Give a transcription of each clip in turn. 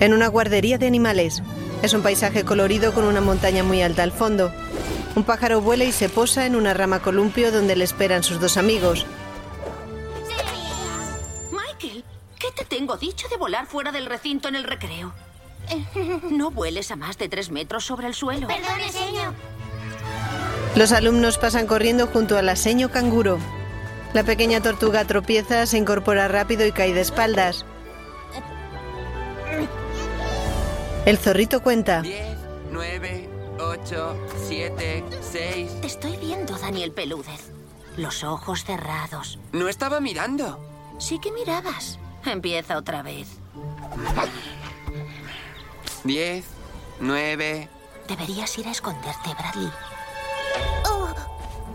En una guardería de animales. Es un paisaje colorido con una montaña muy alta al fondo. Un pájaro vuela y se posa en una rama columpio donde le esperan sus dos amigos. Michael, ¿qué te tengo dicho de volar fuera del recinto en el recreo? No vueles a más de tres metros sobre el suelo. Perdone, señor. Los alumnos pasan corriendo junto al aseño canguro. La pequeña tortuga tropieza, se incorpora rápido y cae de espaldas. El zorrito cuenta. 10, 9, 8, 7, 6. Te estoy viendo, Daniel Pelúdez. Los ojos cerrados. No estaba mirando. Sí que mirabas. Empieza otra vez. 10, 9. Deberías ir a esconderte, Bradley.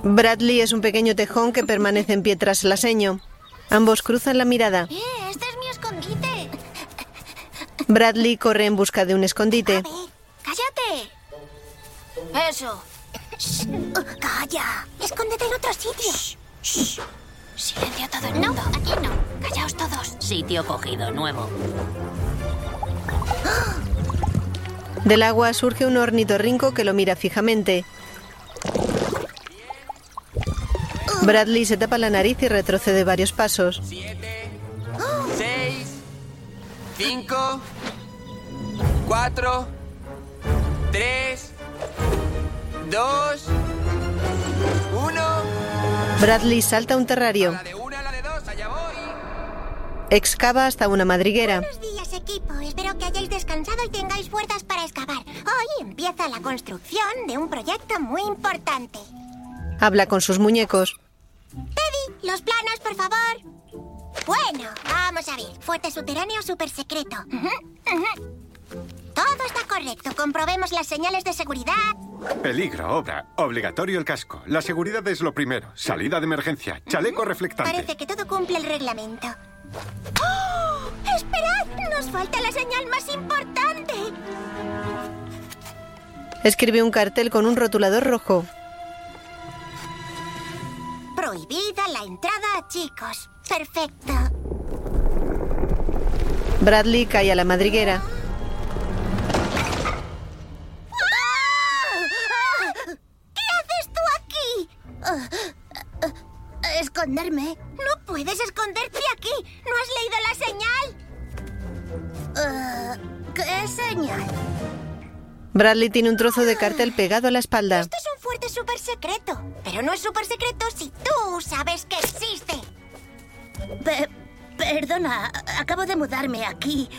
Bradley es un pequeño tejón que permanece en pie tras el aseño. Ambos cruzan la mirada. Eh, Bradley corre en busca de un escondite. ¡Cállate! Eso. ¡Calla! Escóndete en otro sitio. Silencio todo el No, mundo. aquí no. Callaos todos. Sitio cogido nuevo. Del agua surge un ornitorrinco que lo mira fijamente. Bradley se tapa la nariz y retrocede varios pasos. 7, 6, 5, 4, 3, 2, 1. Bradley salta a un terrario. La de una, la de dos, allá voy. Excava hasta una madriguera. Buenos días, equipo. Espero que hayáis descansado y tengáis fuerzas para excavar. Hoy empieza la construcción de un proyecto muy importante. Habla con sus muñecos. Teddy, los planos, por favor. Bueno, vamos a ver. Fuerte subterráneo super secreto. Todo está correcto. Comprobemos las señales de seguridad. Peligro, obra. Obligatorio el casco. La seguridad es lo primero. Salida de emergencia. Chaleco reflectante. Parece que todo cumple el reglamento. ¡Oh! ¡Esperad! Nos falta la señal más importante. Escribe un cartel con un rotulador rojo. Prohibida la entrada, chicos. Perfecto. Bradley cae a la madriguera. Esconderme. No puedes esconderte aquí. ¿No has leído la señal? ¿Qué señal? Bradley tiene un trozo de cartel pegado a la espalda. Esto es un fuerte súper secreto. Pero no es súper secreto si tú sabes que existe. Pe- perdona, acabo de mudarme aquí.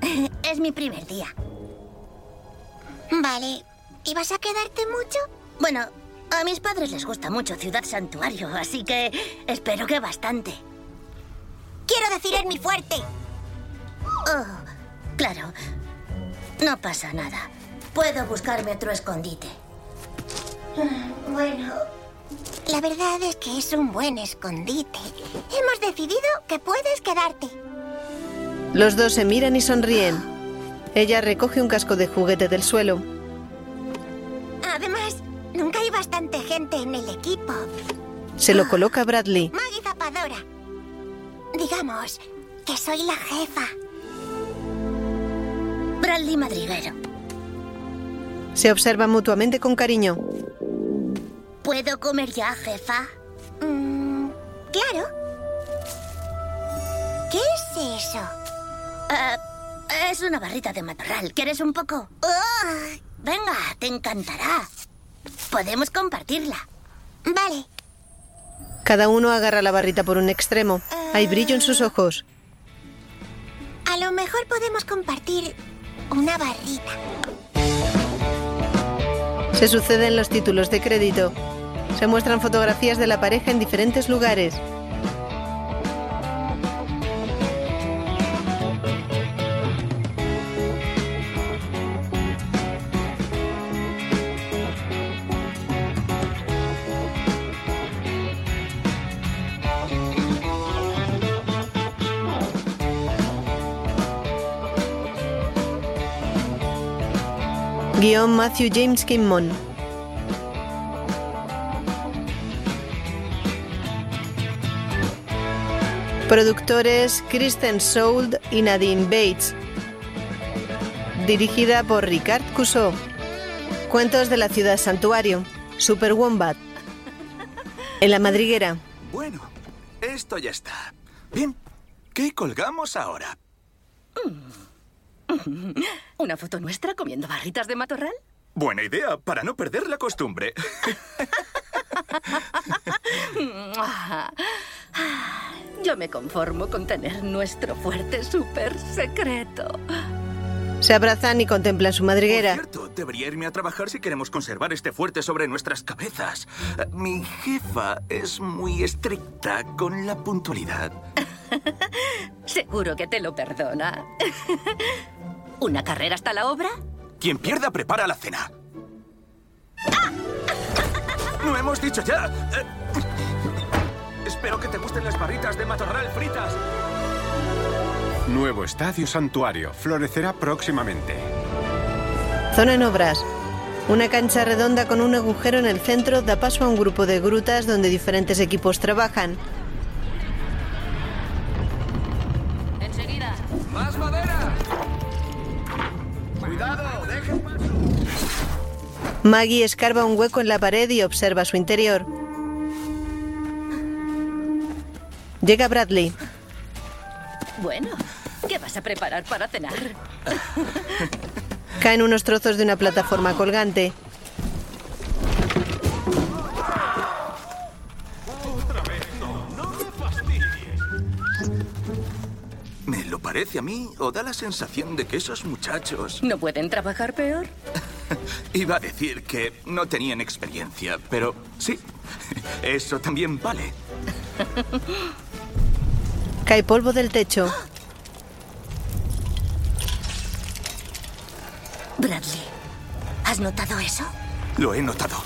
Es mi primer día. Vale. ¿Y vas a quedarte mucho? Bueno, a mis padres les gusta mucho Ciudad Santuario, así que espero que bastante. Quiero decir en mi fuerte. Oh, claro. No pasa nada. Puedo buscarme otro escondite. Bueno. La verdad es que es un buen escondite. Hemos decidido que puedes quedarte. Los dos se miran y sonríen. Ella recoge un casco de juguete del suelo. Además, nunca hay bastante gente en el equipo. Se lo coloca Bradley. Maggie Zapadora. Digamos que soy la jefa. Bradley Madriguero. Se observan mutuamente con cariño. ¿Puedo comer ya, jefa? Mm, claro. ¿Qué es eso? Ah, es una barrita de matorral. ¿Quieres un poco? Ugh. Venga, te encantará. Podemos compartirla. Vale. Cada uno agarra la barrita por un extremo. Hay brillo en sus ojos. A lo mejor podemos compartir una barrita. Se suceden los títulos de crédito. Se muestran fotografías de la pareja en diferentes lugares. Guión Matthew James Kimmon. Productores Kristen Sold y Nadine Bates. dirigida por Ricard Cusó. Cuentos de la ciudad santuario. Super Wombat. En la madriguera. Bueno, esto ya está. Bien, ¿qué colgamos ahora? ¿Una foto nuestra comiendo barritas de matorral? Buena idea, para no perder la costumbre. Yo me conformo con tener nuestro fuerte súper secreto. Se abrazan y contemplan su madriguera. Cierto, debería irme a trabajar si queremos conservar este fuerte sobre nuestras cabezas. Eh, Mi jefa es muy estricta con la puntualidad. Seguro que te lo perdona. ¿Una carrera hasta la obra? Quien pierda prepara la cena. ¡No hemos dicho ya! Eh, Espero que te gusten las barritas de matorral fritas. Nuevo estadio santuario. Florecerá próximamente. Zona en obras. Una cancha redonda con un agujero en el centro da paso a un grupo de grutas donde diferentes equipos trabajan. Enseguida. ¡Más madera! ¡Cuidado! ¡Dejen paso! Maggie escarba un hueco en la pared y observa su interior. Llega Bradley. Bueno, ¿qué vas a preparar para cenar? Caen unos trozos de una plataforma colgante. ¿Me lo parece a mí o da la sensación de que esos muchachos... ¿No pueden trabajar peor? Iba a decir que no tenían experiencia, pero sí, eso también vale. Cae polvo del techo. Bradley, ¿has notado eso? Lo he notado.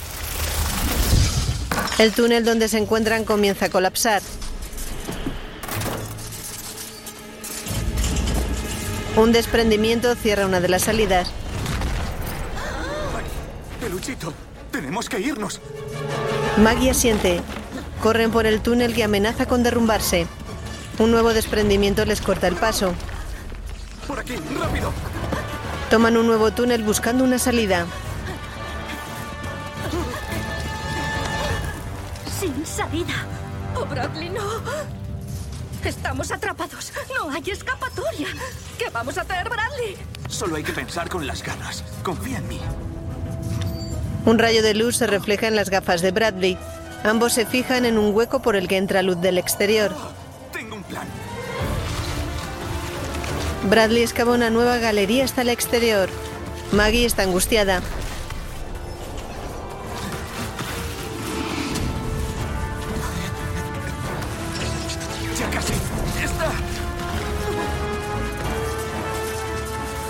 El túnel donde se encuentran comienza a colapsar. Un desprendimiento cierra una de las salidas. Peluchito, tenemos que irnos. Maggie asiente. Corren por el túnel que amenaza con derrumbarse. Un nuevo desprendimiento les corta el paso. Por aquí, rápido. Toman un nuevo túnel buscando una salida. Sin salida. Oh, Bradley, no. Estamos atrapados. No hay escapatoria. ¿Qué vamos a hacer, Bradley? Solo hay que pensar con las ganas. Confía en mí. Un rayo de luz se refleja en las gafas de Bradley. Ambos se fijan en un hueco por el que entra luz del exterior. Bradley excava una nueva galería hasta el exterior. Maggie está angustiada. Ya casi. ¡Está!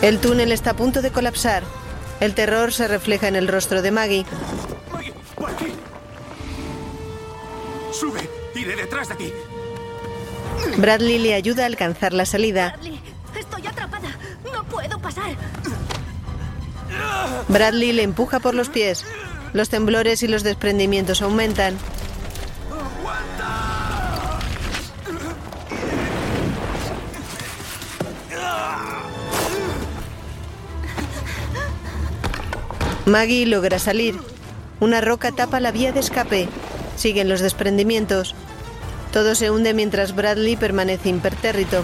El túnel está a punto de colapsar. El terror se refleja en el rostro de Maggie. Maggie, por aquí. Sube. Iré detrás de ti. Bradley le ayuda a alcanzar la salida. Bradley, Bradley le empuja por los pies. Los temblores y los desprendimientos aumentan. Maggie logra salir. Una roca tapa la vía de escape. Siguen los desprendimientos. Todo se hunde mientras Bradley permanece impertérrito.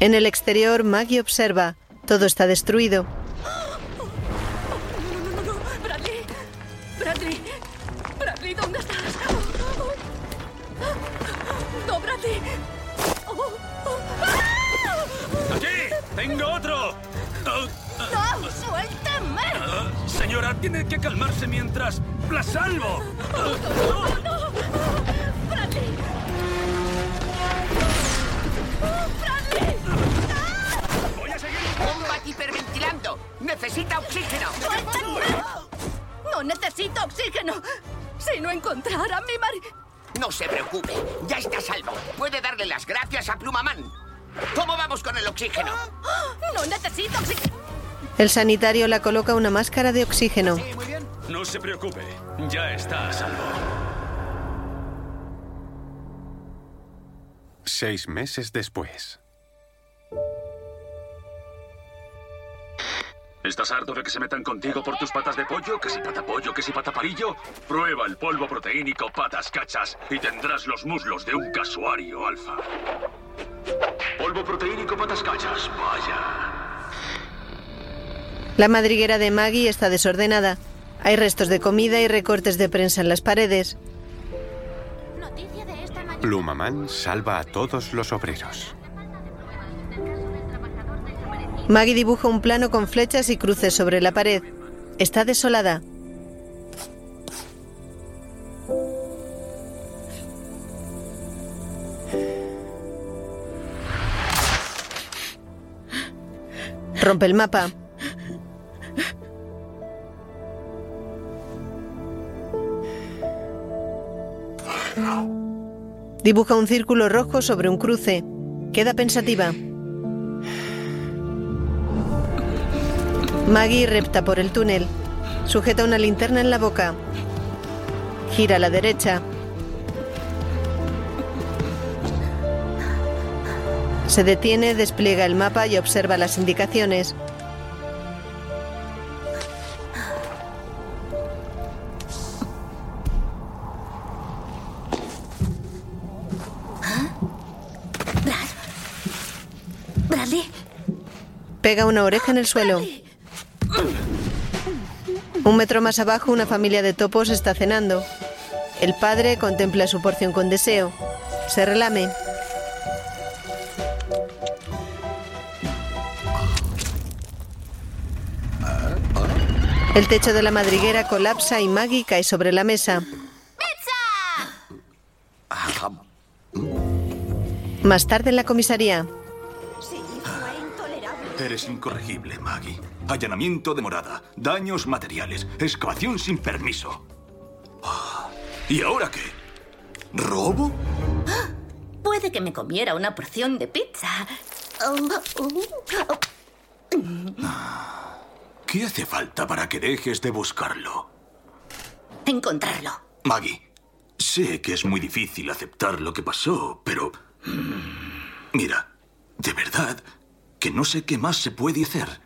En el exterior, Maggie observa. Todo está destruido. No, no, no. Bradley. Bradley. Bradley, ¿dónde estás? No, Bradley. ¡Aquí! ¡Tengo otro! ¡No! ¡Suéltame! señora, tiene que calmarse mientras la salvo. ¡Necesita oxígeno! ¡No necesito oxígeno! Si no encontrara a mi marido... No se preocupe, ya está a salvo. Puede darle las gracias a Plumaman. ¿Cómo vamos con el oxígeno? ¡No necesito oxígeno! El sanitario la coloca una máscara de oxígeno. muy bien. No se preocupe, ya está a salvo. Seis meses después. ¿Estás harto de que se metan contigo por tus patas de pollo? ¿Que si patapollo, que si pataparillo? Prueba el polvo proteínico patas cachas y tendrás los muslos de un casuario alfa. Polvo proteínico patas cachas, vaya. La madriguera de Maggie está desordenada. Hay restos de comida y recortes de prensa en las paredes. Plumaman salva a todos los obreros. Maggie dibuja un plano con flechas y cruces sobre la pared. Está desolada. Rompe el mapa. Dibuja un círculo rojo sobre un cruce. Queda pensativa. Maggie repta por el túnel. Sujeta una linterna en la boca. Gira a la derecha. Se detiene, despliega el mapa y observa las indicaciones. ¿Bradley? Pega una oreja en el suelo. Un metro más abajo, una familia de topos está cenando. El padre contempla su porción con deseo. Se relame. El techo de la madriguera colapsa y Maggie cae sobre la mesa. Más tarde en la comisaría. Eres incorregible, Maggie. Allanamiento de morada, daños materiales, excavación sin permiso. Ah, ¿Y ahora qué? ¿Robo? Puede que me comiera una porción de pizza. Oh. ¿Qué hace falta para que dejes de buscarlo? Encontrarlo. Maggie, sé que es muy difícil aceptar lo que pasó, pero... mm, Mira, de verdad que no sé qué más se puede hacer.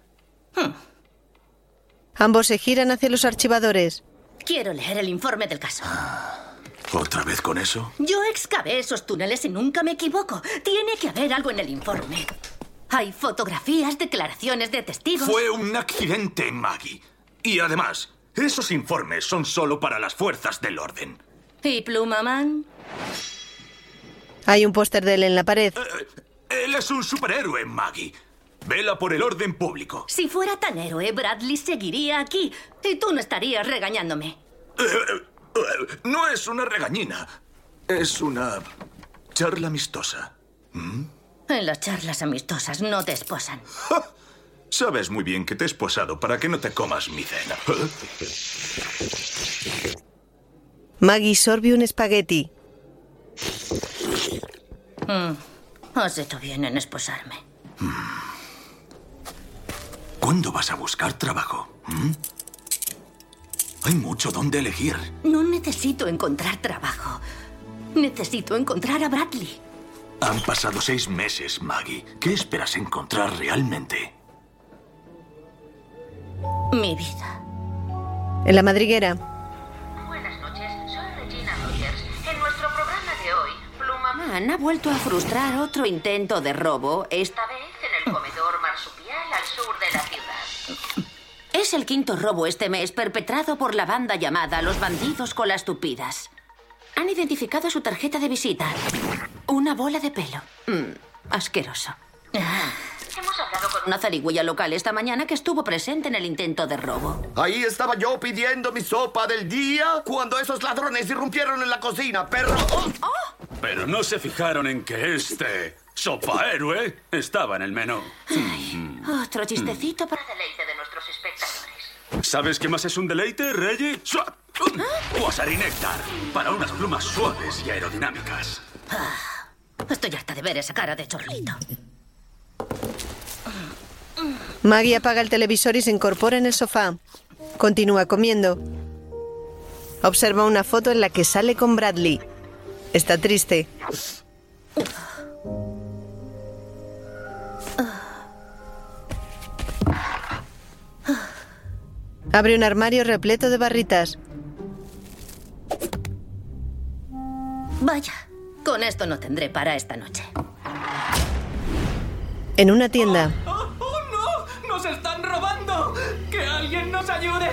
Ambos se giran hacia los archivadores. Quiero leer el informe del caso. ¿Otra vez con eso? Yo excavé esos túneles y nunca me equivoco. Tiene que haber algo en el informe. Hay fotografías, declaraciones de testigos. Fue un accidente, Maggie. Y además, esos informes son solo para las fuerzas del orden. ¿Y Plumaman? Hay un póster de él en la pared. Él es un superhéroe, Maggie. Vela por el orden público. Si fuera tan héroe, Bradley seguiría aquí. Y tú no estarías regañándome. No es una regañina. Es una charla amistosa. En las charlas amistosas no te esposan. Sabes muy bien que te he esposado para que no te comas mi cena. Maggie sorbe un espagueti. Mm, Has hecho bien en esposarme. ¿Cuándo vas a buscar trabajo? ¿Mm? Hay mucho donde elegir. No necesito encontrar trabajo. Necesito encontrar a Bradley. Han pasado seis meses, Maggie. ¿Qué esperas encontrar realmente? Mi vida. En la madriguera, Buenas noches, soy Regina Rogers. En nuestro programa de hoy, Plumaman ha vuelto a frustrar otro intento de robo, esta vez en el comedor Es el quinto robo este mes perpetrado por la banda llamada Los Bandidos con las Tupidas. Han identificado su tarjeta de visita. Una bola de pelo. Mm, asqueroso. Hemos hablado con una zarigüeya local esta mañana que estuvo presente en el intento de robo. Ahí estaba yo pidiendo mi sopa del día cuando esos ladrones irrumpieron en la cocina, perro. ¡Oh! Pero no se fijaron en que este sopahéroe estaba en el menú. Otro chistecito para deleite de. ¿Sabes qué más es un deleite, Reggie? Sua- Wasari néctar, para unas plumas suaves y aerodinámicas. Estoy harta de ver esa cara de chorlito. Maggie apaga el televisor y se incorpora en el sofá. Continúa comiendo. Observa una foto en la que sale con Bradley. Está triste. Abre un armario repleto de barritas. Vaya, con esto no tendré para esta noche. En una tienda, ¡Oh, no! ¡Nos están robando! ¡Que alguien nos ayude!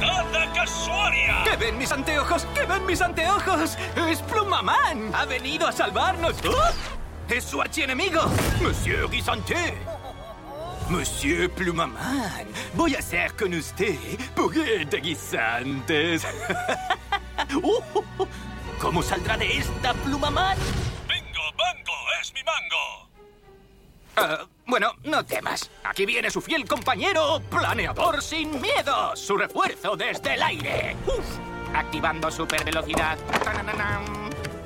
¡Nada casuaria! ¡Que ven mis anteojos! ¡Que ven mis anteojos! ¡Es Plumamán! ¡Ha venido a salvarnos! ¡Oh! ¡Es su archienemigo! ¡Monsieur Guisanté! Monsieur Plumamán, voy a hacer con usted puré de guisantes. Uh, ¿Cómo saldrá de esta Plumamán? ¡Bingo, bango! ¡Es mi mango! Ah, bueno, no temas. Aquí viene su fiel compañero, Planeador sin miedo. Su refuerzo desde el aire. Uf, activando super velocidad.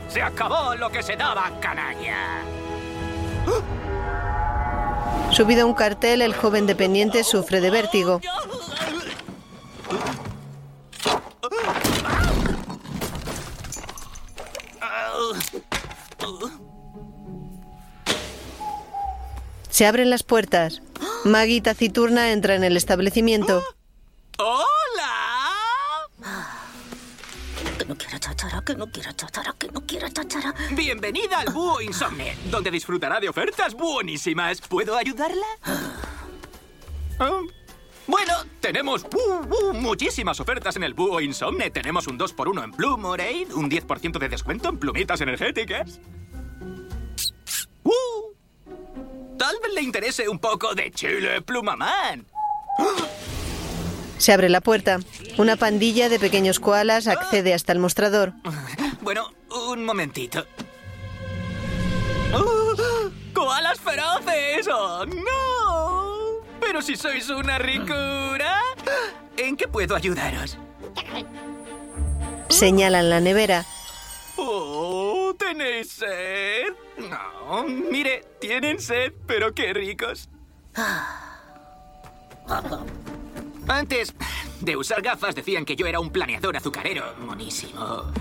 Se acabó lo que se daba, canalla. Subido a un cartel, el joven dependiente sufre de vértigo. Se abren las puertas. Maggie taciturna entra en el establecimiento. Que no quiero chachara, que no quiero chachara, que no quiero chachara. Bienvenida al Búho Insomne, donde disfrutará de ofertas buenísimas. ¿Puedo ayudarla? Ah, Bueno, tenemos uh, uh, muchísimas ofertas en el Búho Insomne. Tenemos un 2x1 en Plumorade, un 10% de descuento en plumitas energéticas. Uh, tal vez le interese un poco de chile Plumamán. Se abre la puerta. Una pandilla de pequeños koalas accede hasta el mostrador. Bueno, un momentito. ¡Oh! ¡Koalas feroces! ¡Oh, no! Pero si sois una ricura. ¿En qué puedo ayudaros? Señalan la nevera. ¡Oh! ¿Tenéis sed? No, mire, tienen sed, pero qué ricos. Antes de usar gafas decían que yo era un planeador azucarero. Monísimo.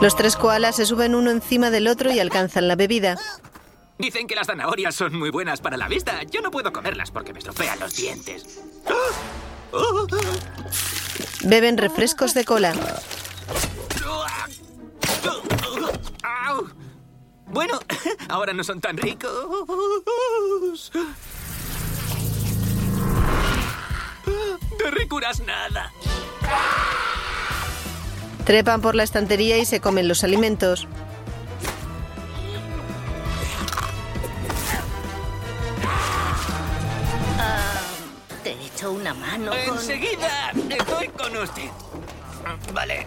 Los tres koalas se suben uno encima del otro y alcanzan la bebida. Dicen que las zanahorias son muy buenas para la vista. Yo no puedo comerlas porque me estropean los dientes. Beben refrescos de cola. Bueno, ahora no son tan ricos. De ricuras nada. Trepan por la estantería y se comen los alimentos. Te echo una mano con... Enseguida estoy con usted. Vale.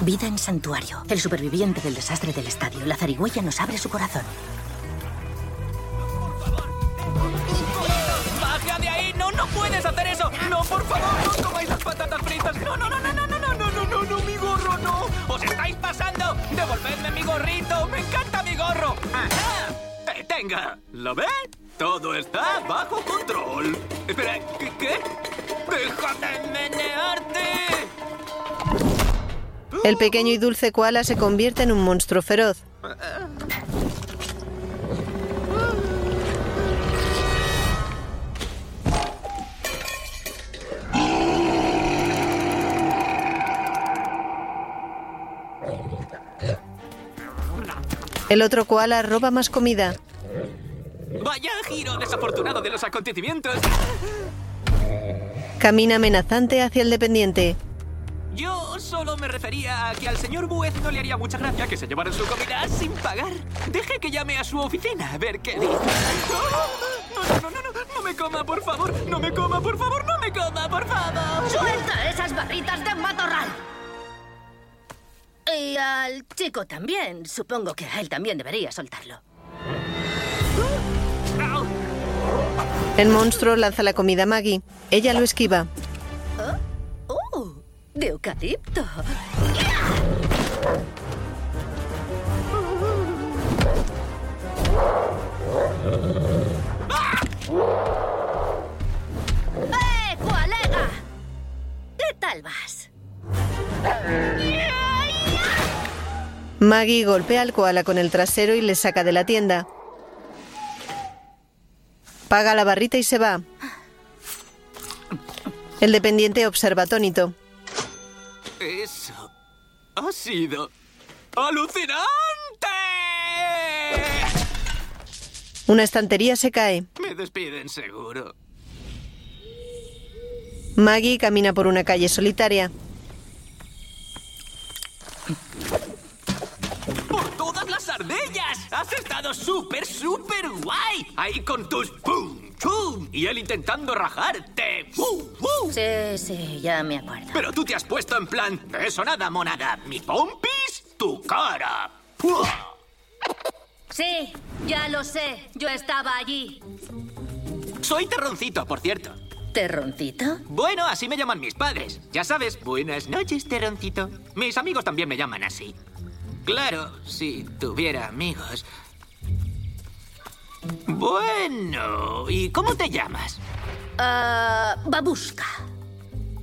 Vida en santuario. El superviviente del desastre del estadio. La zarigüeya nos abre su corazón. ¡Baja de ahí! ¡No, puedes hacer eso! ¡No, por favor! ¡No comáis las patatas fritas! ¡No, no, no, no, no, no, no, no, no, no, no! ¡Mi gorro no! ¡Os estáis pasando! ¡Devolvedme mi gorrito! ¡Me encanta mi gorro! ¡Ajá! ¡Detenga! ¿Lo ven? Todo está bajo control. Espera, ¿qué? qué? ¡Deja de menearte! El pequeño y dulce koala se convierte en un monstruo feroz. El otro koala roba más comida. ¡Vaya giro desafortunado de los acontecimientos! Camina amenazante hacia el dependiente. Yo solo me refería a que al señor Buez no le haría mucha gracia que se llevaran su comida sin pagar. Deje que llame a su oficina a ver qué dice. No, no, no, no, no, no me coma, por favor. No me coma, por favor, no me coma, por favor. ¡Suelta esas barritas de matorral! Y al chico también. Supongo que a él también debería soltarlo. El monstruo lanza la comida a Maggie. Ella lo esquiva. ¡Oh! De eucalipto. ¡Eh, colega! salvas. Maggie golpea al koala con el trasero y le saca de la tienda. Paga la barrita y se va. El dependiente observa atónito. Eso ha sido alucinante. Una estantería se cae. Me despiden seguro. Maggie camina por una calle solitaria. ¡Has estado súper, súper guay! Ahí con tus pum, chum y él intentando rajarte. ¡Uh, uh! Sí, sí, ya me acuerdo. Pero tú te has puesto en plan, de eso nada, monada. Mi pompis, tu cara. ¡Pua! Sí, ya lo sé. Yo estaba allí. Soy terroncito, por cierto. ¿Terroncito? Bueno, así me llaman mis padres. Ya sabes, buenas noches, terroncito. Mis amigos también me llaman así. Claro, si tuviera amigos. Bueno, ¿y cómo te llamas? Ah, babushka.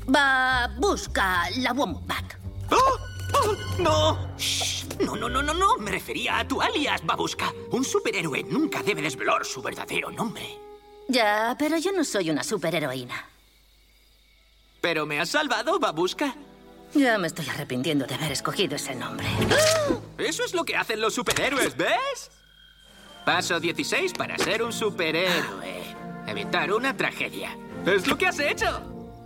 Babushka, la wombat. ¡Oh! ¡Oh! ¡No! Shh. No, no, no, no, no. Me refería a tu alias, Babushka. Un superhéroe nunca debe desvelar su verdadero nombre. Ya, pero yo no soy una superheroína. ¿Pero me has salvado, Babushka? Ya me estoy arrepintiendo de haber escogido ese nombre. Eso es lo que hacen los superhéroes, ¿ves? Paso 16 para ser un superhéroe. Evitar una tragedia. Es lo que has hecho.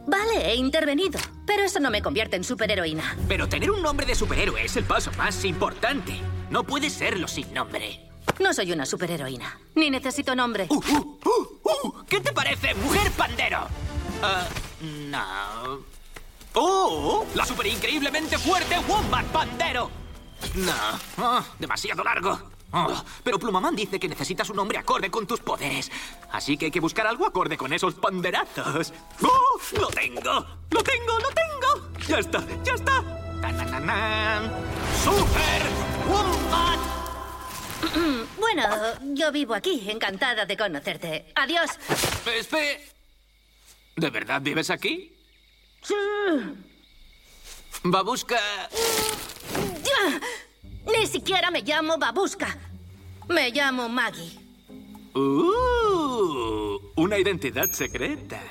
Vale, he intervenido. Pero eso no me convierte en superheroína. Pero tener un nombre de superhéroe es el paso más importante. No puedes serlo sin nombre. No soy una superheroína. Ni necesito nombre. Uh, uh, uh, uh. ¿Qué te parece, mujer pandero? Ah, no. ¡Oh! ¡La super increíblemente fuerte Wombat Pandero! No, Ah, demasiado largo. Oh, pero Plumaman dice que necesitas un nombre acorde con tus poderes. Así que hay que buscar algo acorde con esos panderazos. ¡Oh! ¡Lo tengo! ¡Lo tengo! ¡Lo tengo! ¡Ya está! ¡Ya está! ¡Tanananan! ¡Super Wombat! Bueno, yo vivo aquí, encantada de conocerte. Adiós. Espe... ¿De verdad vives aquí? Babushka... ¡Ya! Ni siquiera me llamo Babushka. Me llamo Maggie. Uh, una identidad secreta.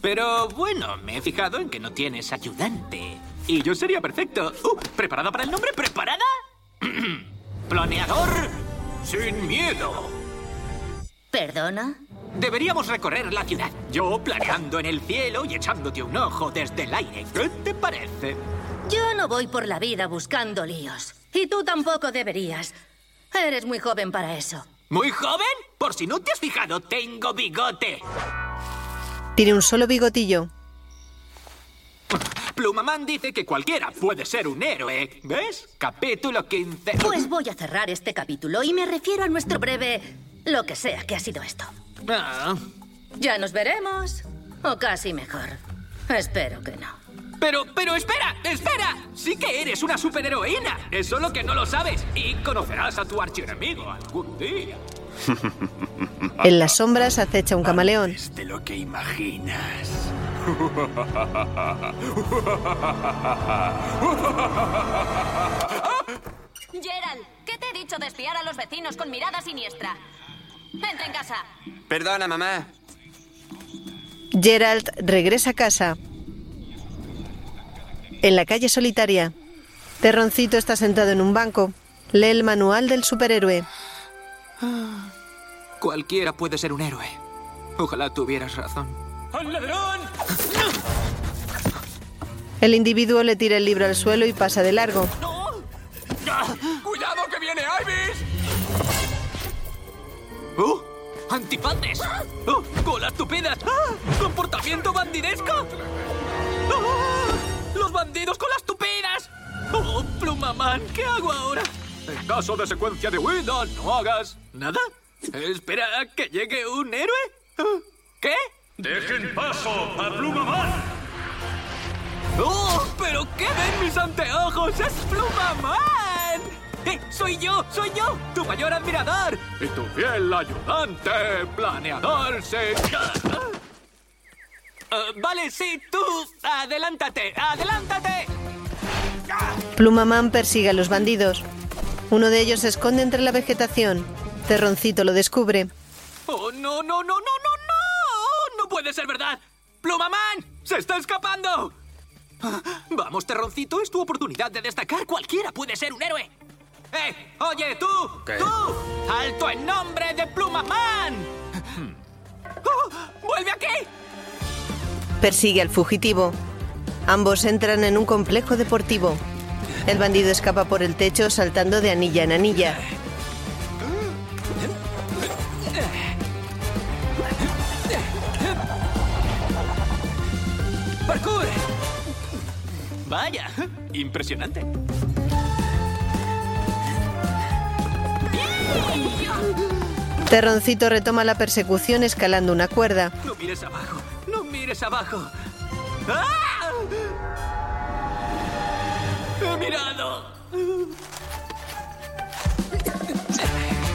Pero bueno, me he fijado en que no tienes ayudante. Y yo sería perfecto. Uh, ¿Preparada para el nombre? ¿Preparada? Planeador sin miedo. ¿Perdona? Deberíamos recorrer la ciudad. Yo planeando en el cielo y echándote un ojo desde el aire. ¿Qué te parece? Yo no voy por la vida buscando líos. Y tú tampoco deberías. Eres muy joven para eso. ¿Muy joven? Por si no te has fijado, tengo bigote. Tiene un solo bigotillo. Plumaman dice que cualquiera puede ser un héroe. ¿Ves? Capítulo 15. Pues voy a cerrar este capítulo y me refiero a nuestro breve... lo que sea que ha sido esto. Ah, Ya nos veremos. O casi mejor. Espero que no. pero, pero espera, espera. Sí que eres una superheroína. Es solo que no lo sabes. Y conocerás a tu archienemigo algún día. En las sombras acecha un camaleón. De lo que imaginas. Gerald, ¿qué te he dicho de espiar a los vecinos con mirada siniestra? Entra en casa. Perdona, mamá. Gerald regresa a casa. En la calle solitaria, Terroncito está sentado en un banco. Lee el manual del superhéroe. Cualquiera puede ser un héroe. Ojalá tuvieras razón. ¡Al ladrón! El individuo le tira el libro al suelo y pasa de largo. ¡Cuidado ¡Oh! ¡Antifantes! ¡Oh! ¡Colas tupidas! ¡Ah! ¡Comportamiento bandidesco! ¡Ah! ¡Los bandidos con las tupidas! ¡Oh, Plumaman! ¿Qué hago ahora? En caso de secuencia de huida, no hagas... ¿Nada? Espera a que llegue un héroe. Ah, ¿Qué? ¡Dejen paso a Plumaman! ¡Oh! ¿Pero qué ven mis anteojos? ¡Es Plumaman! ¡Eh! ¡Soy yo! ¡Soy yo! ¡Tu mayor admirador! ¡Y tu fiel ayudante! ¡Planeador sin... Eh, vale, sí, tú. Adelántate, adelántate. Plumaman persigue a los bandidos. Uno de ellos se esconde entre la vegetación. Terroncito lo descubre. Oh, no, no, no, no, no, no. No puede ser verdad. ¡Plumaman! ¡Se está escapando! Ah, Vamos, Terroncito, es tu oportunidad de destacar. Cualquiera puede ser un héroe. ¡Eh! ¡Oye, tú! ¡Tú! ¡Alto en nombre de Plumaman! ¡Oh! ¡Vuelve aquí! Persigue al fugitivo. Ambos entran en un complejo deportivo. El bandido escapa por el techo saltando de anilla en anilla. ¡Parkour! Vaya, impresionante. Terroncito retoma la persecución escalando una cuerda. No mires abajo, no mires abajo. ¡Ah! ¡He mirado!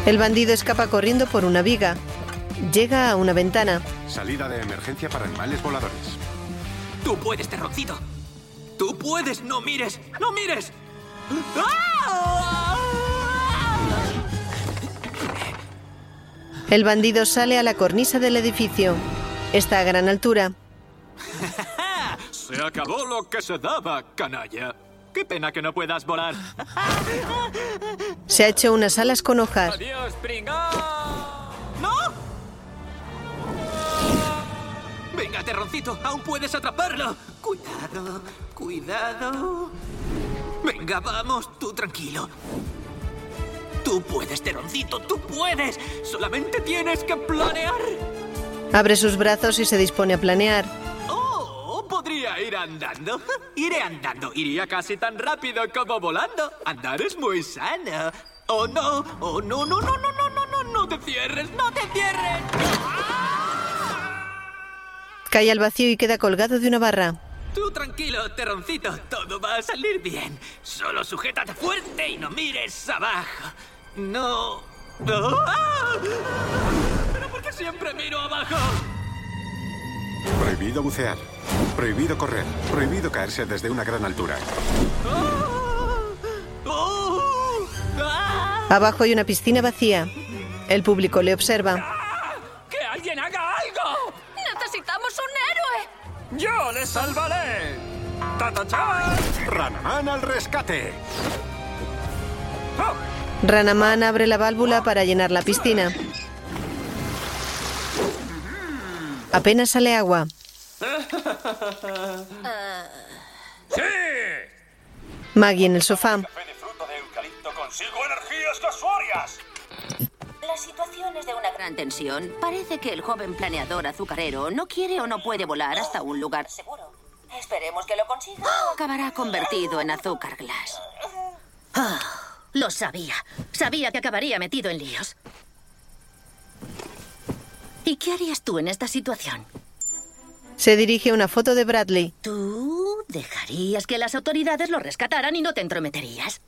El bandido escapa corriendo por una viga. Llega a una ventana. Salida de emergencia para animales voladores. Tú puedes, Terroncito. Tú puedes, no mires, no mires. ¡Ah! El bandido sale a la cornisa del edificio. Está a gran altura. Se acabó lo que se daba, canalla. Qué pena que no puedas volar. Se ha hecho unas alas con hojas. ¡Adiós, pringao! ¡No! Venga, Terroncito, aún puedes atraparlo. Cuidado, cuidado. Venga, vamos, tú tranquilo. Tú puedes, Terroncito, tú puedes. Solamente tienes que planear. Abre sus brazos y se dispone a planear. Oh, podría ir andando. Iré andando. Iría casi tan rápido como volando. Andar es muy sano. Oh, no. Oh, no, no, no, no, no, no, no. No te cierres, no te cierres. Cae al vacío y queda colgado de una barra. Tú tranquilo, Terroncito. Todo va a salir bien. Solo sujétate fuerte y no mires abajo. No. No. ¡Ah! ¿Pero por qué siempre miro abajo? Prohibido bucear. Prohibido correr. Prohibido caerse desde una gran altura. ¡Oh! ¡Ah! Abajo hay una piscina vacía. El público le observa. ¡Que alguien haga algo! ¡Necesitamos un héroe! ¡Yo les salvaré! ¡Ta-ta-chan! Ranaman al rescate. Ranaman abre la válvula para llenar la piscina. Apenas sale agua. ¡Sí! Maggie en el sofá. Café de fruta de eucalipto consigo energías casuarias. La situación es de una gran tensión. Parece que el joven planeador azucarero no quiere o no puede volar hasta un lugar seguro. Esperemos que lo consiga. o Acabará convertido en azúcar glass. Ah, lo sabía. Sabía que acabaría metido en líos. ¿Y qué harías tú en esta situación? Se dirige una foto de Bradley. ¿Tú dejarías que las autoridades lo rescataran y no te entrometerías?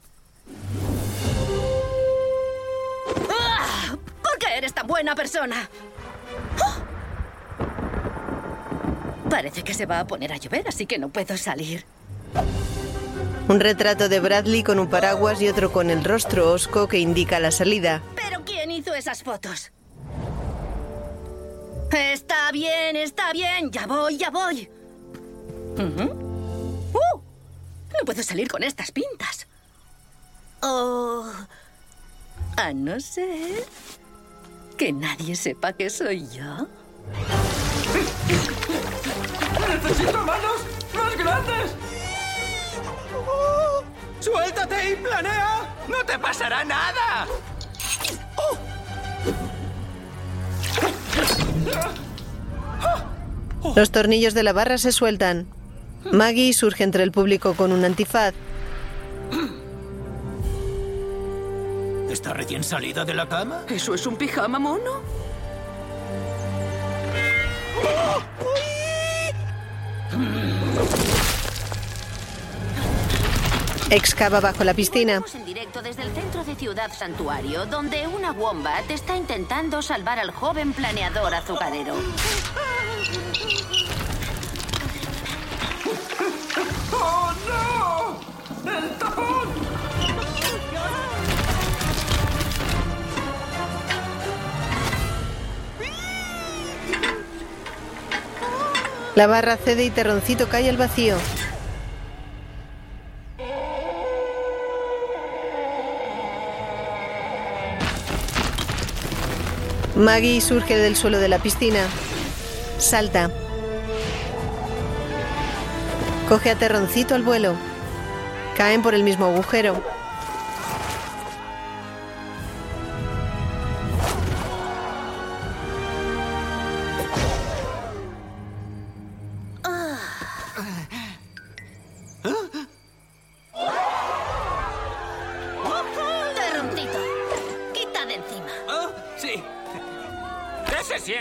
¡Ah! ¿Por qué eres tan buena persona? ¡Ah! Parece que se va a poner a llover, así que no puedo salir. Un retrato de Bradley con un paraguas y otro con el rostro hosco que indica la salida. ¿Pero quién hizo esas fotos? Está bien, está bien. Ya voy, ya voy. ¡Uh! No puedo salir con estas pintas. Oh. A no ser que nadie sepa que soy yo. ¡Necesito manos más grandes! ¡Suéltate y planea! ¡No te pasará nada! Los tornillos de la barra se sueltan. Maggie surge entre el público con un antifaz. ¿Está recién salida de la cama? ¿Eso es un pijama mono? Excava bajo la piscina. Estamos en directo desde el centro de Ciudad Santuario, donde una wombat está intentando salvar al joven planeador azucarero. ¡Oh, no! ¡El tapón! La barra cede y Terroncito cae al vacío. Maggie surge del suelo de la piscina. Salta. Coge a Terroncito al vuelo. Caen por el mismo agujero.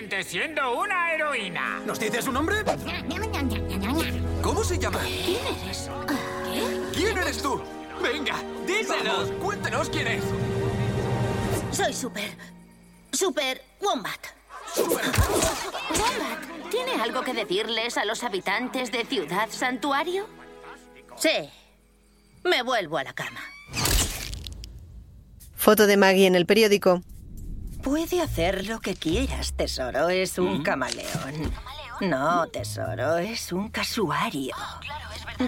¿Qué siendo una heroína? ¿Nos dices su nombre? ¿Cómo se llama? ¿Quién eres? ¿Quién eres tú? Venga, dísenos. Cuéntenos quién es. Soy Super. Super Wombat. Wombat, ¿tiene algo que decirles a los habitantes de Ciudad Santuario? Sí. Me vuelvo a la cama. Foto de Maggie en el periódico. Puede hacer lo que quieras, tesoro. Es un camaleón. No, tesoro, es un casuario.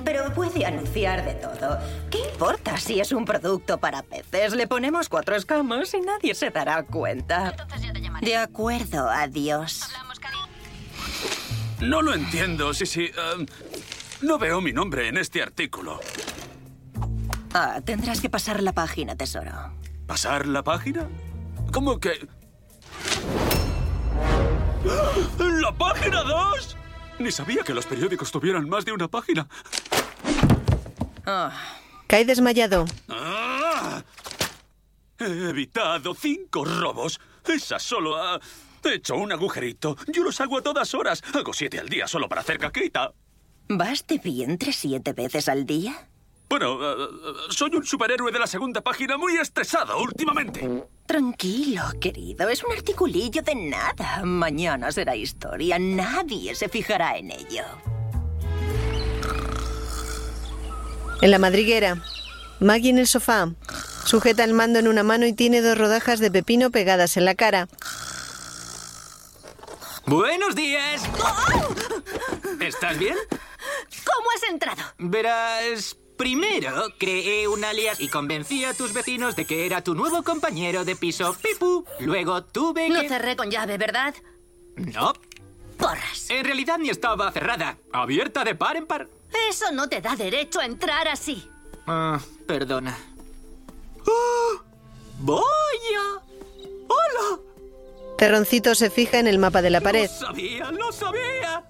Pero puede anunciar de todo. ¿Qué importa si es un producto para peces? Le ponemos cuatro escamas y nadie se dará cuenta. De acuerdo, adiós. No lo entiendo, sí, sí. em, no veo mi nombre en este artículo. Ah, tendrás que pasar la página, tesoro. ¿Pasar la página? ¿Cómo que...? ¿La página 2? Ni sabía que los periódicos tuvieran más de una página. Cae desmayado. ¡Ah! He evitado cinco robos. Esa solo ha hecho un agujerito. Yo los hago a todas horas. Hago siete al día solo para hacer caquita. ¿Vas de vientre siete veces al día? Bueno, eh, soy un superhéroe de la segunda página muy estresado últimamente. Tranquilo, querido. Es un articulillo de nada. Mañana será historia. Nadie se fijará en ello. En la madriguera. Maggie en el sofá. Sujeta el mando en una mano y tiene dos rodajas de pepino pegadas en la cara. Buenos días. ¿Estás bien? ¿Cómo has entrado? Verás, primero creé un alias y convencí a tus vecinos de que era tu nuevo compañero de piso, Pipu. Luego tuve Lo que... cerré con llave, ¿verdad? No. Porras. En realidad ni estaba cerrada. Abierta de par en par. Eso no te da derecho a entrar así. Ah, perdona. ¡Oh! ¡Vaya! ¡Hola! Terroncito se fija en el mapa de la pared. ¡Lo sabía! ¡Lo sabía!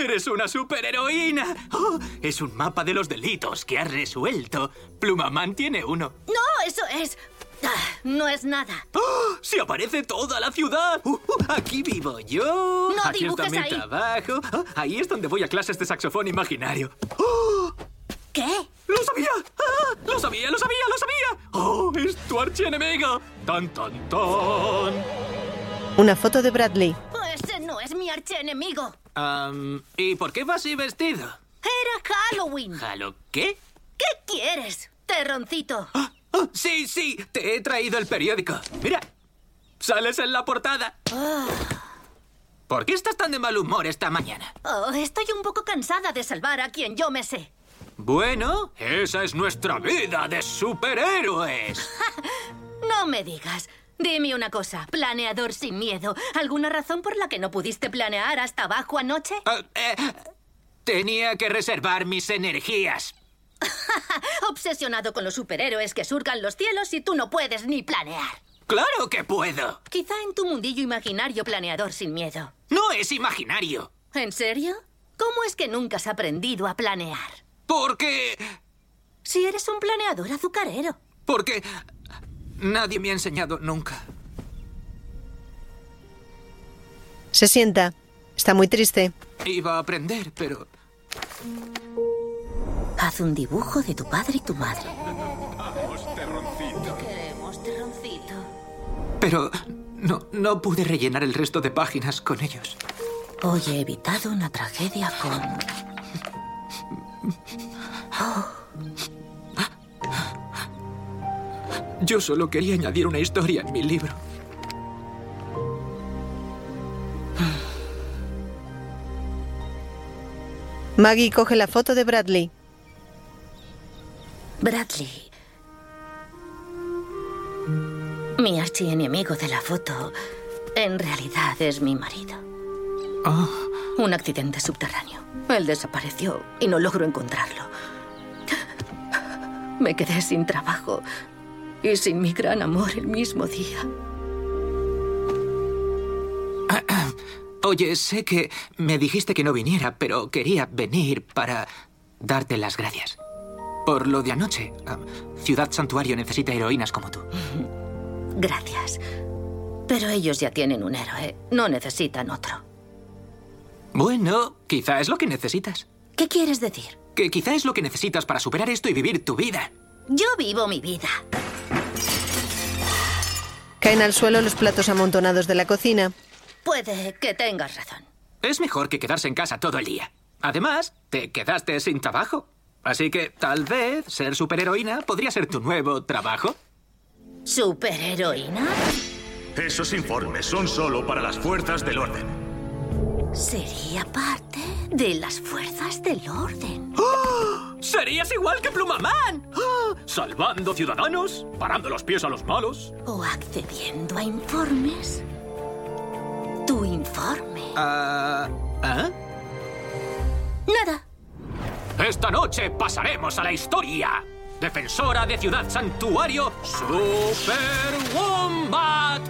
¡Oh! ¡Eres una superheroína! ¡Oh! Es un mapa de los delitos que has resuelto. Plumaman tiene uno. No, eso es... Ah, no es nada. ¡Oh! ¡Se aparece toda la ciudad! Uh, uh, aquí vivo yo. No aquí está dibujes mi ahí. trabajo. Ah, ahí es donde voy a clases de saxofón imaginario. ¡Oh! ¿Qué? ¡Lo sabía! ¡Ah! ¡Lo sabía, lo sabía, lo sabía! ¡Oh, es tu archienemiga! ¡Tan, tan, tan! Una foto de Bradley. Ese no es mi archienemigo. Am, ¿Y por qué vas así vestido? Era Halloween. ¿Halo qué? ¿Qué quieres, terroncito? Ah, sí, sí, te he traído el periódico. Mira, sales en la portada. Ah. ¿Por qué estás tan de mal humor esta mañana? Oh, estoy un poco cansada de salvar a quien yo me sé. Bueno, esa es nuestra vida de superhéroes. No me digas. Dime una cosa, planeador sin miedo. ¿Alguna razón por la que no pudiste planear hasta abajo anoche? Ah, eh, tenía que reservar mis energías. Obsesionado con los superhéroes que surcan los cielos y tú no puedes ni planear. ¡Claro que puedo! Quizá en tu mundillo imaginario planeador sin miedo. No es imaginario. ¿En serio? ¿Cómo es que nunca has aprendido a planear? Porque... Si eres un planeador azucarero. Porque... Nadie me ha enseñado nunca. Se sienta. Está muy triste. Iba a aprender, pero... Haz un dibujo de tu padre y tu madre. Vamos, terroncito. Queremos terroncito. Pero no, no pude rellenar el resto de páginas con ellos. Hoy he evitado una tragedia con... Yo solo quería añadir una historia en mi libro. Maggie coge la foto de Bradley. Bradley. Mi archienemigo de la foto en realidad es mi marido. Un accidente subterráneo. Él desapareció y no logro encontrarlo. Me quedé sin trabajo y sin mi gran amor el mismo día. Oye, sé que me dijiste que no viniera, pero quería venir para darte las gracias. Por lo de anoche. Ah, Ciudad Santuario necesita heroínas como tú. Gracias. Pero ellos ya tienen un héroe. No necesitan otro. Bueno, quizá es lo que necesitas. ¿Qué quieres decir? Que quizá es lo que necesitas para superar esto y vivir tu vida. Yo vivo mi vida. Caen al suelo los platos amontonados de la cocina. Puede que tengas razón. Es mejor que quedarse en casa todo el día. Además, te quedaste sin trabajo. Así que tal vez ser superheroína podría ser tu nuevo trabajo. ¿Superheroína? Esos informes son solo para las fuerzas del orden. Sería parte de las fuerzas del orden. ¡Ah! ¡Serías igual que Plumamán! ¡Ah! Salvando ciudadanos, parando los pies a los malos. O accediendo a informes. Tu informe. Ah, ¿ah? Nada. Esta noche pasaremos a la historia. Defensora de Ciudad Santuario, Super Wombat.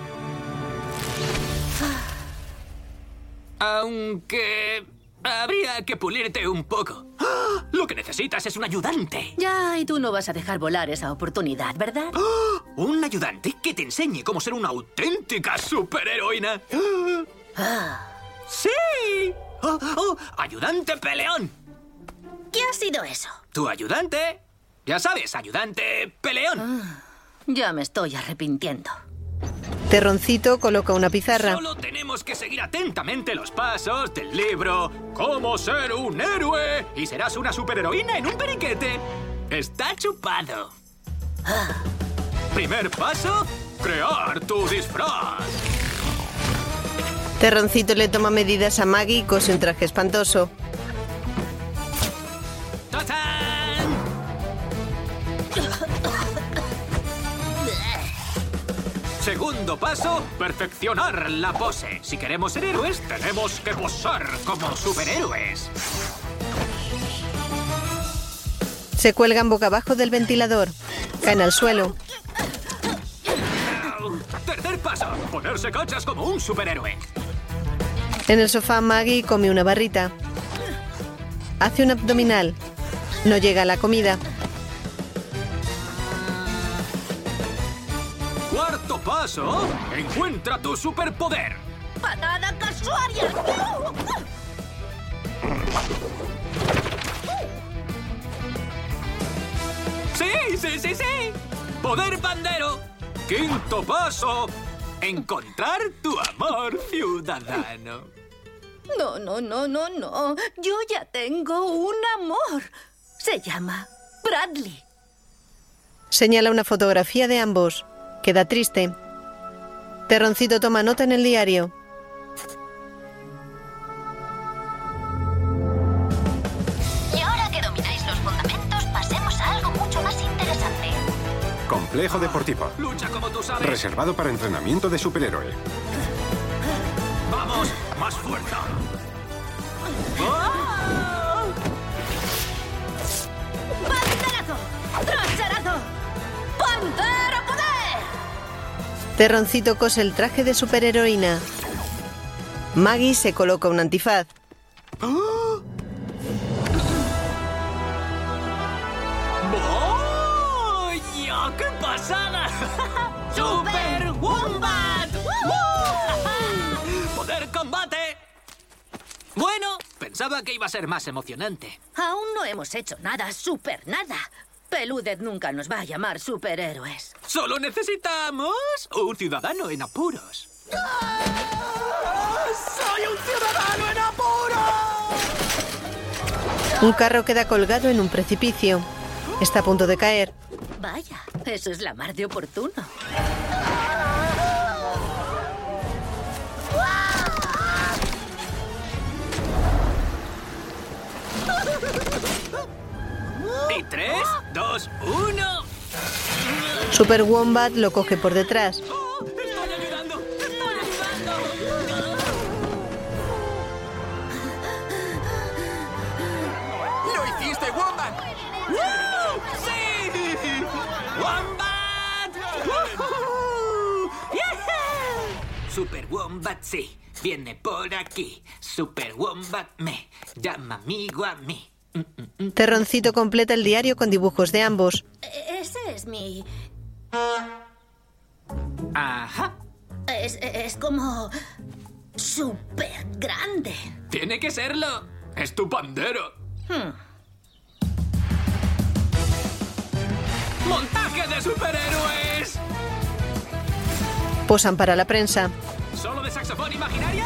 Aunque habría que pulirte un poco. ¡Ah! Lo que necesitas es un ayudante. Ya, y tú no vas a dejar volar esa oportunidad, ¿verdad? ¡Ah! Un ayudante que te enseñe cómo ser una auténtica superheroína. Ah. ¡Sí! ¡Oh, oh! ayudante peleón! ¿Qué ha sido eso? Tu ayudante. Ya sabes, ayudante peleón. Ya me estoy arrepintiendo. Terroncito coloca una pizarra. Solo tenemos que seguir atentamente los pasos del libro Cómo ser un héroe y serás una superheroína en un periquete. Está chupado. Primer paso, crear tu disfraz. Terroncito le toma medidas a Maggie y cose un traje espantoso. Segundo paso, perfeccionar la pose. Si queremos ser héroes, tenemos que posar como superhéroes. Se cuelgan boca abajo del ventilador. Caen al suelo. Tercer paso, ponerse cachas como un superhéroe. En el sofá Maggie come una barrita. Hace un abdominal. No llega a la comida. Paso, encuentra tu superpoder. ¡Patada casuaria! Sí, sí, sí, sí. Poder bandero. Quinto paso, encontrar tu amor ciudadano. No, no, no, no, no. Yo ya tengo un amor. Se llama Bradley. Señala una fotografía de ambos. Queda triste. Terroncito toma nota en el diario. Y ahora que domináis los fundamentos, pasemos a algo mucho más interesante. Complejo deportivo. Lucha como tú sabes. Reservado para entrenamiento de superhéroe. Vamos, más fuerza. ¡Ah! ¡Panterazo! ¡Traserazo! ¡Pantera poder! Terroncito cose el traje de superheroína. Maggie se coloca un antifaz. ¡Vaya! ¡Qué pasada! ¡Super Wombat! ¡Poder combate! Bueno, pensaba que iba a ser más emocionante. Aún no hemos hecho nada, super nada. Peludez nunca nos va a llamar superhéroes. Solo necesitamos un ciudadano en apuros. ¡Soy un ciudadano en apuros! Un carro queda colgado en un precipicio. Está a punto de caer. Vaya, eso es la mar de oportuno. Dos, uno. Super Wombat lo coge por detrás. ¡Lo hiciste, Wombat! ¡Woo! ¡Sí! ¡Wombat! ¡Woohoo! ¡Yeah! Super Wombat sí, viene por aquí. Super Wombat me llama amigo a mí. Terroncito completa el diario con dibujos de ambos. E- Ese es mi... Ajá. Es, es como... súper grande. Tiene que serlo. Es tu pandero. Hmm. ¡Montaje de superhéroes! Posan para la prensa. ¿Solo de saxofón imaginario?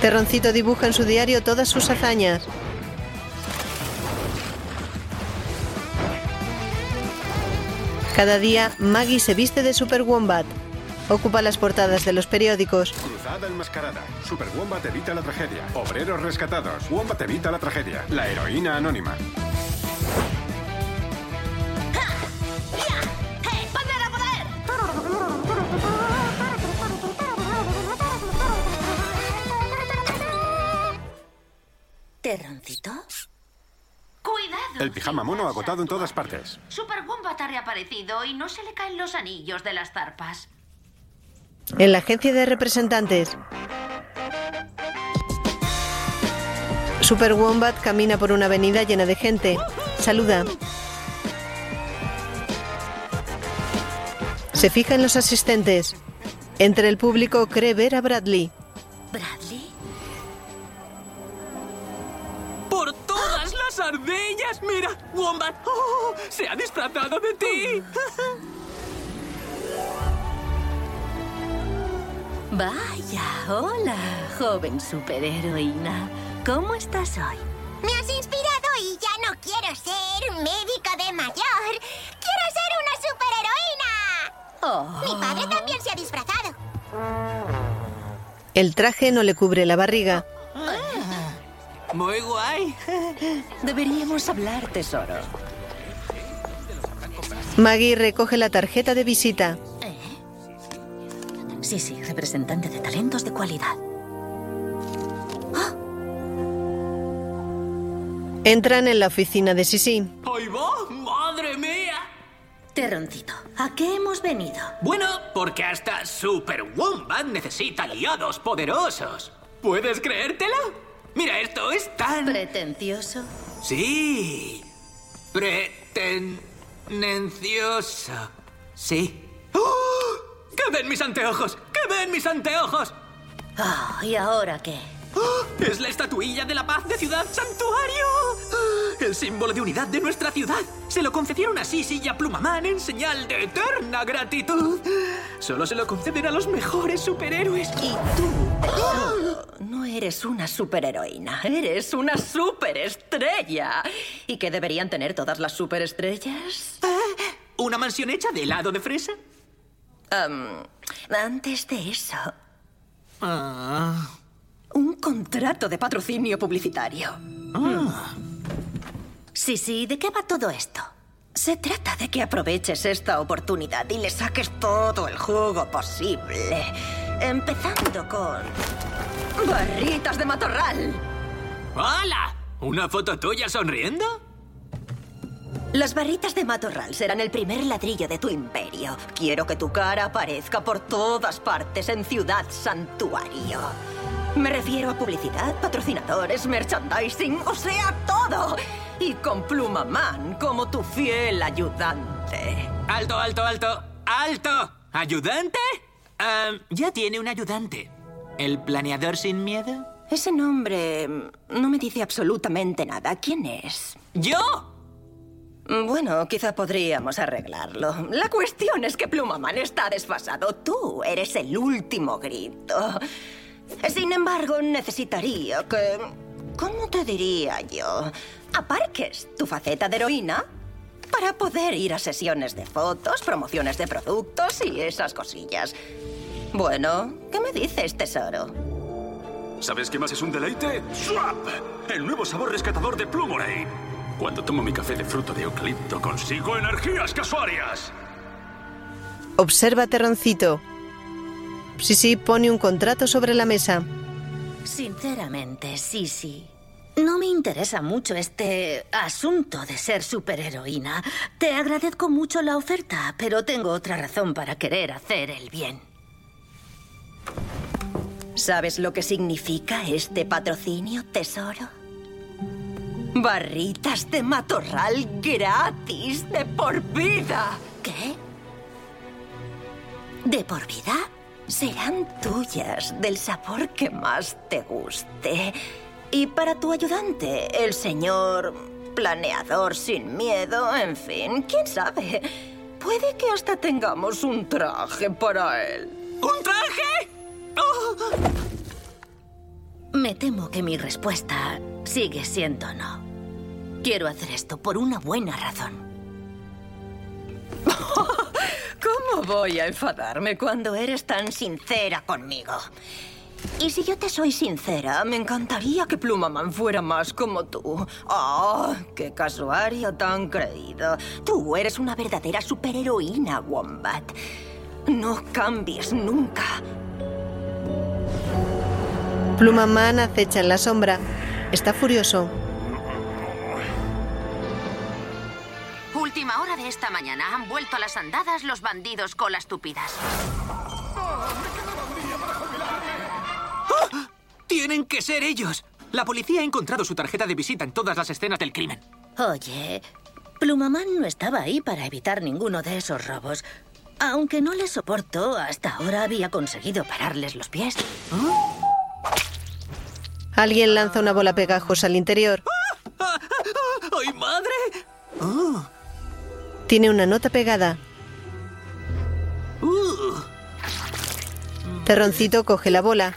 Terroncito dibuja en su diario todas sus hazañas. Cada día, Maggie se viste de Super Wombat. Ocupa las portadas de los periódicos. Cruzada enmascarada. Super Wombat evita la tragedia. Obreros rescatados. Wombat evita la tragedia. La heroína anónima. ¿Terroncito? Cuidado. El pijama mono agotado en todas partes. Super Wombat ha reaparecido y no se le caen los anillos de las zarpas. En la agencia de representantes. Super Wombat camina por una avenida llena de gente. Saluda. Se fija en los asistentes. Entre el público cree ver a Bradley. ¿Bradley? Las ardillas! ¡Mira! ¡Wombat! ¡Oh! ¡Se ha disfrazado de ti! Vaya, hola, joven superheroína. ¿Cómo estás hoy? Me has inspirado y ya no quiero ser médico de mayor. ¡Quiero ser una superheroína! Oh. Mi padre también se ha disfrazado. El traje no le cubre la barriga. Muy guay. Deberíamos hablar, tesoro. Maggie recoge la tarjeta de visita. Sí, sí, representante de talentos de cualidad. Entran en la oficina de Sisi. ¡Ahí va! ¡Madre mía! Terroncito, ¿a qué hemos venido? Bueno, porque hasta Super Wombat necesita aliados poderosos. ¿Puedes creértelo? Mira, esto es tan... ¿Pretencioso? Sí. Pretencioso. Sí. ¡Oh! ¿Qué ven mis anteojos? ¿Qué ven mis anteojos? Ah, ¿y ahora qué? ¡Oh! ¡Es la estatuilla de la paz de Ciudad Santuario! ¡Ah! El símbolo de unidad de nuestra ciudad. Se lo concedieron a Sisi y a Plumamán en señal de eterna gratitud. Solo se lo conceden a los mejores superhéroes. Y tú no eres una superheroína, eres una superestrella. ¿Y qué deberían tener todas las superestrellas? ¿Una mansión hecha de helado de fresa? Antes de eso, Ah. Un contrato de patrocinio publicitario. Ah. Sí, sí, ¿de qué va todo esto? Se trata de que aproveches esta oportunidad y le saques todo el jugo posible. Empezando con... Barritas de matorral. ¡Hala! ¿Una foto tuya sonriendo? Las barritas de matorral serán el primer ladrillo de tu imperio. Quiero que tu cara aparezca por todas partes en Ciudad Santuario. Me refiero a publicidad, patrocinadores, merchandising, o sea, todo. Y con Plumaman como tu fiel ayudante. Alto, alto, alto. ¡Alto! ¿Ayudante? Ah, ya tiene un ayudante. ¿El planeador sin miedo? Ese nombre no me dice absolutamente nada. ¿Quién es? ¿Yo? Bueno, quizá podríamos arreglarlo. La cuestión es que Plumaman está desfasado. Tú eres el último grito. Sin embargo, necesitaría que... ¿Cómo te diría yo? Aparques tu faceta de heroína para poder ir a sesiones de fotos, promociones de productos y esas cosillas. Bueno, ¿qué me dices, tesoro? ¿Sabes qué más es un deleite? ¡Swap! El nuevo sabor rescatador de Plumorane. Cuando tomo mi café de fruto de eucalipto consigo energías casuarias. Observa Terroncito. Sisi pone un contrato sobre la mesa. Sinceramente, sí. No me interesa mucho este asunto de ser superheroína. Te agradezco mucho la oferta, pero tengo otra razón para querer hacer el bien. ¿Sabes lo que significa este patrocinio, tesoro? Barritas de matorral gratis de por vida. ¿Qué? ¿De por vida? Serán tuyas del sabor que más te guste. Y para tu ayudante, el señor planeador sin miedo, en fin, quién sabe. Puede que hasta tengamos un traje para él. ¿Un traje? ¡Oh! Me temo que mi respuesta sigue siendo no. Quiero hacer esto por una buena razón. ¿Cómo voy a enfadarme cuando eres tan sincera conmigo? Y si yo te soy sincera, me encantaría que Plumaman fuera más como tú. ¡Oh, qué casuario tan creído! Tú eres una verdadera superheroína, Wombat. No cambies nunca. Plumaman acecha en la sombra. Está furioso. Última hora de esta mañana. Han vuelto a las andadas los bandidos colas tupidas. ¡Ah! ¡Tienen que ser ellos! La policía ha encontrado su tarjeta de visita en todas las escenas del crimen. Oye, Plumamán no estaba ahí para evitar ninguno de esos robos. Aunque no les soporto, hasta ahora había conseguido pararles los pies. Alguien lanza una bola pegajosa al interior. ¡Ay, madre! Oh. Tiene una nota pegada. Terroncito coge la bola.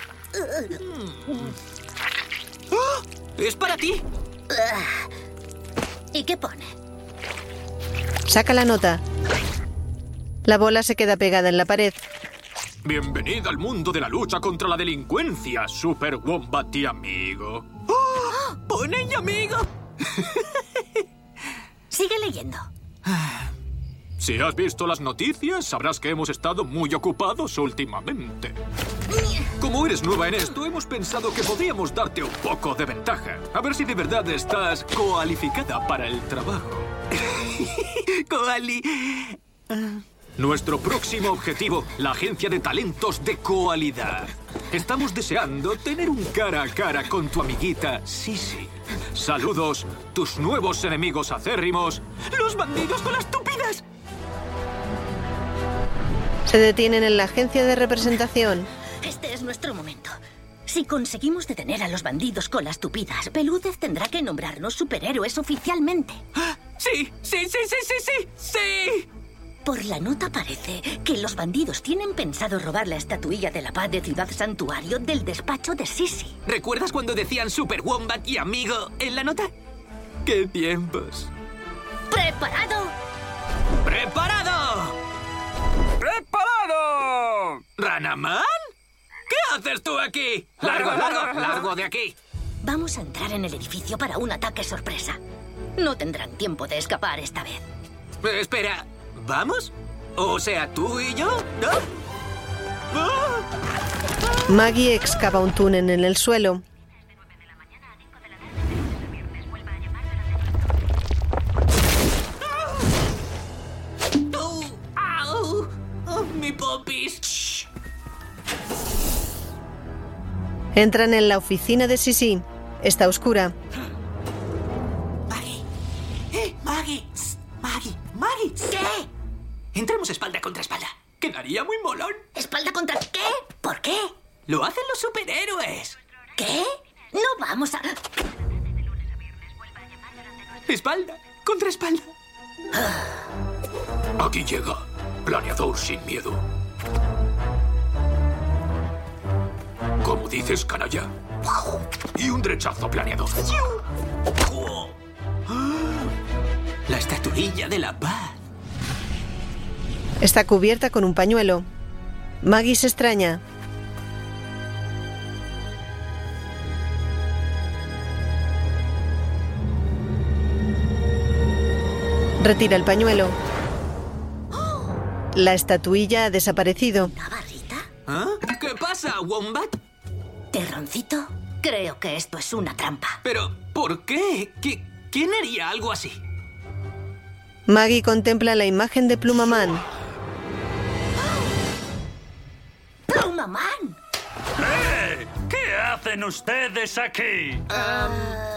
¡Oh! ¡Es para ti! ¿Y qué pone? Saca la nota. La bola se queda pegada en la pared. Bienvenida al mundo de la lucha contra la delincuencia, Super Wombat y amigo. ¡Oh! ¡Pone y amigo! Sigue leyendo. Si has visto las noticias, sabrás que hemos estado muy ocupados últimamente. Como eres nueva en esto, hemos pensado que podríamos darte un poco de ventaja. A ver si de verdad estás coalificada para el trabajo. Coali... Nuestro próximo objetivo, la agencia de talentos de Coalidad. Estamos deseando tener un cara a cara con tu amiguita Sisi. Saludos, tus nuevos enemigos acérrimos, los bandidos con las estúpidas. Se detienen en la agencia de representación. Este es nuestro momento. Si conseguimos detener a los bandidos con las tupidas, Pelúdez tendrá que nombrarnos superhéroes oficialmente. Sí, sí, sí, sí, sí, sí, sí. Por la nota parece que los bandidos tienen pensado robar la estatuilla de la paz de Ciudad Santuario del despacho de Sisi. ¿Recuerdas cuando decían Super Wombat y amigo en la nota? ¡Qué tiempos! ¡Preparado! ¡Preparado! ¡Preparado! ¿Ranaman? ¿Qué haces tú aquí? ¡Largo, largo, largo de aquí! Vamos a entrar en el edificio para un ataque sorpresa. No tendrán tiempo de escapar esta vez. Eh, espera, ¿vamos? O sea, tú y yo, ¿no? Maggie excava un túnel en el suelo. ¡Oh, mi popis! Entran en la oficina de Sisi. Está oscura. Maggie. ¡Eh, Maggie! Maggie, Maggie. ¿Qué? Entremos espalda contra espalda. Quedaría muy molón. ¿Espalda contra qué? ¿Por qué? Lo hacen los superhéroes. ¿Qué? No vamos a... Espalda contra espalda. Aquí llega, planeador sin miedo. ¿Cómo dices, canalla? Y un derechazo planeador. La estatuilla de la paz. Está cubierta con un pañuelo. Maggie se extraña. Retira el pañuelo. La estatuilla ha desaparecido. ¿Ah? ¿Qué pasa, Wombat? Terroncito, creo que esto es una trampa. ¿Pero por qué? ¿Qui- ¿Quién haría algo así? Maggie contempla la imagen de Plumaman. ¡Plumaman! ¡Eh! ¿Qué hacen ustedes aquí?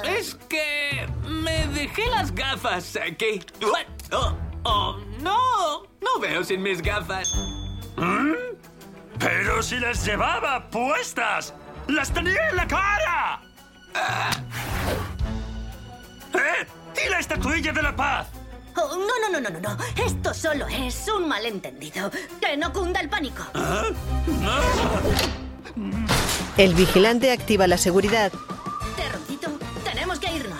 Es que me dejé las gafas aquí. What? Oh, oh, no, no veo sin mis gafas. ¿Mm? Pero si las llevaba puestas. ¡Las tenía en la cara! ¡Eh! ¡Y la estatuilla de la paz! Oh, no, no, no, no, no, no. Esto solo es un malentendido. Que no cunda el pánico. El vigilante activa la seguridad. Terroncito, tenemos que irnos.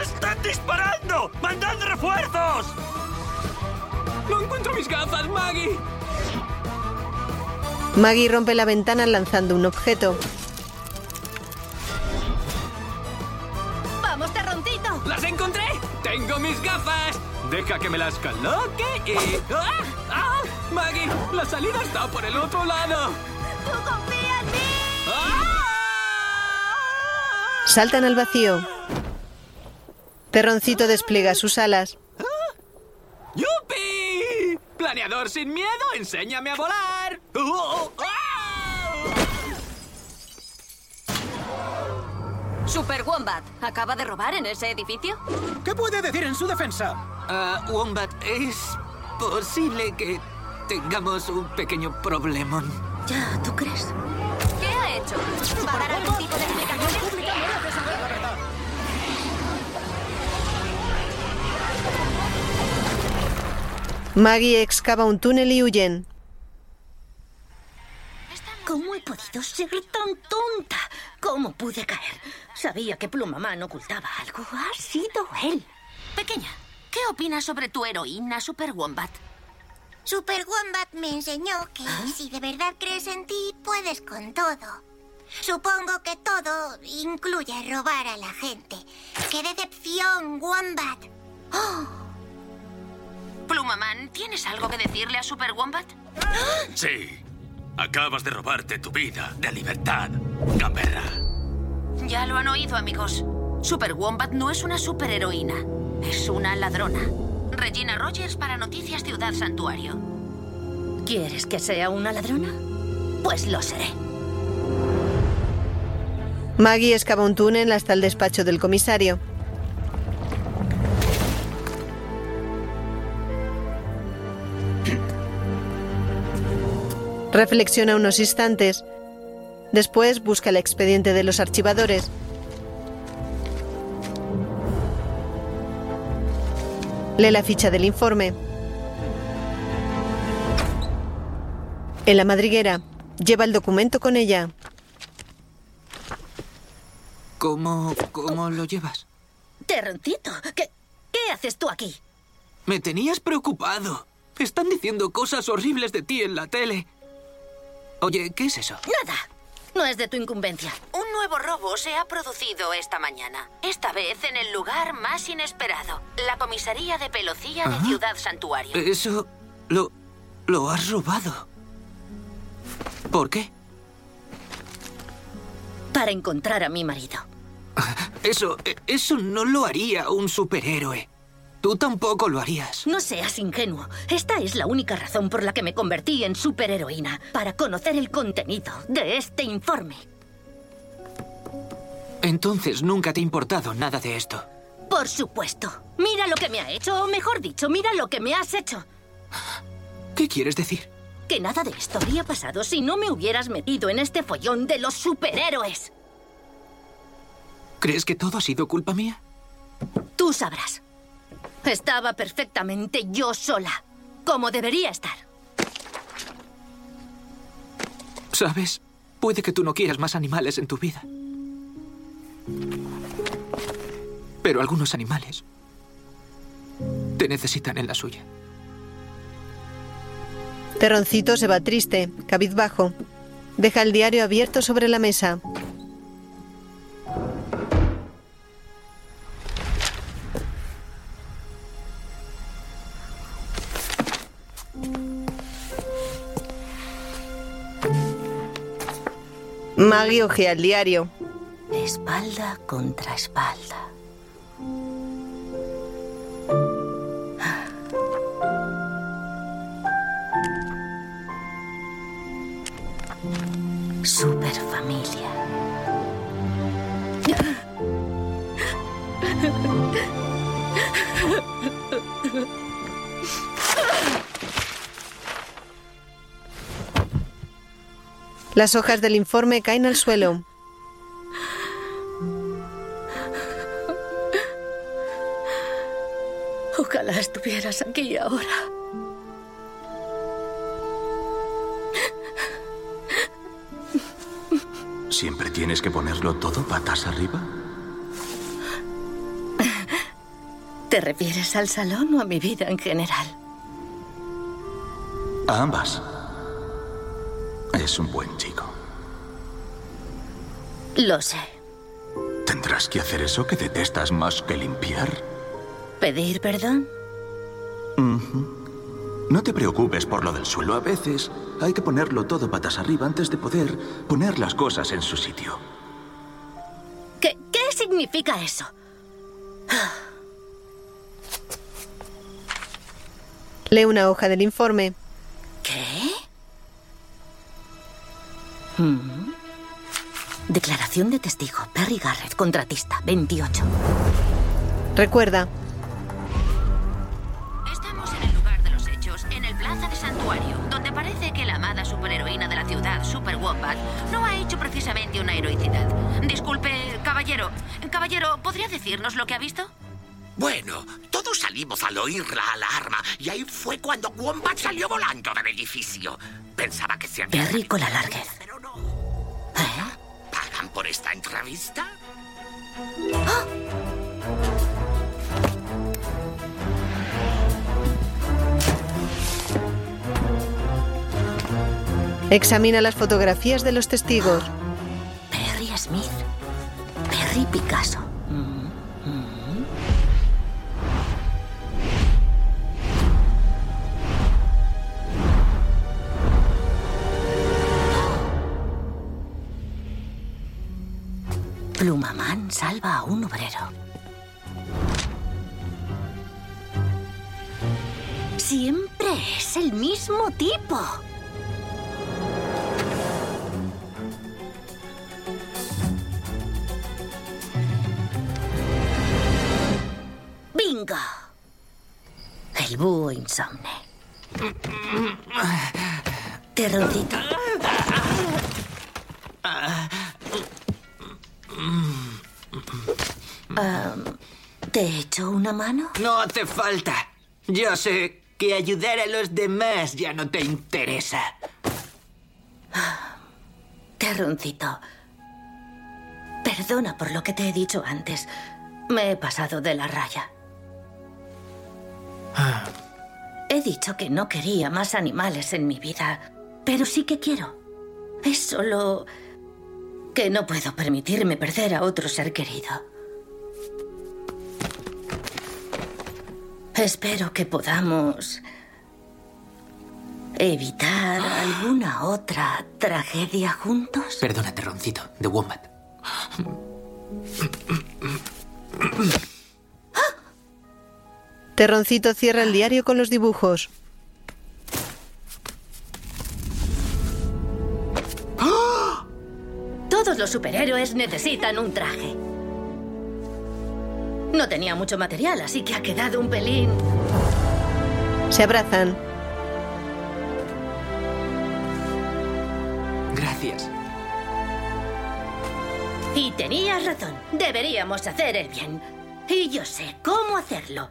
¡Están disparando! ¡Mandad refuerzos! No encuentro mis gafas, Maggie. Maggie rompe la ventana lanzando un objeto. ¡Las encontré! ¡Tengo mis gafas! Deja que me las coloque y... ¡Ah! ¡Ah! Maggie, la salida está por el otro lado. ¡Tú confía en mí! Saltan al vacío. Terroncito despliega sus alas. ¡Yupi! ¡Planeador sin miedo! ¡Enséñame a volar! ¡Oh, oh, Super Wombat, ¿acaba de robar en ese edificio? ¿Qué puede decir en su defensa? Ah, Wombat, es posible que tengamos un pequeño problemón. Ya, ¿tú crees? ¿Qué ha hecho? ¿Va a dar algún tipo de explicaciones? Maggie excava un túnel y huyen. ¿Cómo he podido ser tan tonta? ¿Cómo pude caer? Sabía que Plumamán ocultaba algo. Ha sido él. Pequeña, ¿qué opinas sobre tu heroína Super Wombat? Super Wombat me enseñó que si de verdad crees en ti, puedes con todo. Supongo que todo incluye robar a la gente. ¡Qué decepción, Wombat! Plumaman, ¿tienes algo que decirle a Super Wombat? Sí. Acabas de robarte tu vida de libertad, gamberra. Ya lo han oído, amigos. Super Wombat no es una superheroína. Es una ladrona. Regina Rogers para Noticias Ciudad Santuario. ¿Quieres que sea una ladrona? Pues lo seré. Maggie excava un túnel hasta el despacho del comisario. Reflexiona unos instantes. Después busca el expediente de los archivadores. Lee la ficha del informe. En la madriguera, lleva el documento con ella. ¿Cómo, cómo lo llevas? Terroncito, ¿qué, ¿qué haces tú aquí? Me tenías preocupado. Están diciendo cosas horribles de ti en la tele. Oye, ¿qué es eso? Nada. No es de tu incumbencia. Un nuevo robo se ha producido esta mañana. Esta vez en el lugar más inesperado. La comisaría de Pelocía de. Ciudad Santuario. Eso lo... lo has robado. ¿Por qué? Para encontrar a mi marido. Eso... eso no lo haría un superhéroe. Tú tampoco lo harías. No seas ingenuo. Esta es la única razón por la que me convertí en superheroína. Para conocer el contenido de este informe. Entonces nunca te ha importado nada de esto. Por supuesto. Mira lo que me ha hecho, o mejor dicho, mira lo que me has hecho. ¿Qué quieres decir? Que nada de esto habría pasado si no me hubieras metido en este follón de los superhéroes. ¿Crees que todo ha sido culpa mía? Tú sabrás. Estaba perfectamente yo sola, como debería estar. ¿Sabes? Puede que tú no quieras más animales en tu vida. Pero algunos animales te necesitan en la suya. Terroncito se va triste, cabizbajo. Deja el diario abierto sobre la mesa. Maggie ojea el diario. Espalda contra espalda. Super familia. Las hojas del informe caen al suelo. Ojalá estuvieras aquí ahora. ¿Siempre tienes que ponerlo todo patas arriba? ¿Te refieres al salón o a mi vida en general? A ambas. Es un buen chico. Lo sé. ¿Tendrás que hacer eso que detestas más que limpiar? ¿Pedir perdón? No te preocupes por lo del suelo. A veces hay que ponerlo todo patas arriba antes de poder poner las cosas en su sitio. ¿Qué, qué significa eso? Lee una hoja del informe. Mm. Declaración de testigo. Perry Garrett, contratista, 28. Recuerda, Estamos en el lugar de los hechos, en el Plaza de Santuario, donde parece que la amada superheroína de la ciudad, Super Wombat, no ha hecho precisamente una heroicidad. Disculpe, caballero. Caballero, ¿podría decirnos lo que ha visto? Bueno, todos salimos al oír la alarma y ahí fue cuando Wombat salió volando del edificio. Pensaba que se había... Perry con la larguez. ¿Pagan por esta entrevista? examina las fotografías de los testigos. Perry Smith. Perry Picasso. Plumamán salva a un obrero. Siempre es el mismo tipo. ¡Bingo! El búho insomne. Terroncito. Ah, ¿Te he hecho una mano? No hace falta. Yo sé que ayudar a los demás ya no te interesa. Terroncito. Perdona por lo que te he dicho antes. Me he pasado de la raya. He dicho que no quería más animales en mi vida, pero sí que quiero. Es solo que no puedo permitirme perder a otro ser querido. Espero que podamos evitar alguna otra tragedia juntos. Perdona, Terroncito, de Wombat. Terroncito cierra el diario con los dibujos. Todos los superhéroes necesitan un traje. No tenía mucho material, así que ha quedado un pelín. Se abrazan. Gracias. Y tenías razón. Deberíamos hacer el bien. Y yo sé cómo hacerlo.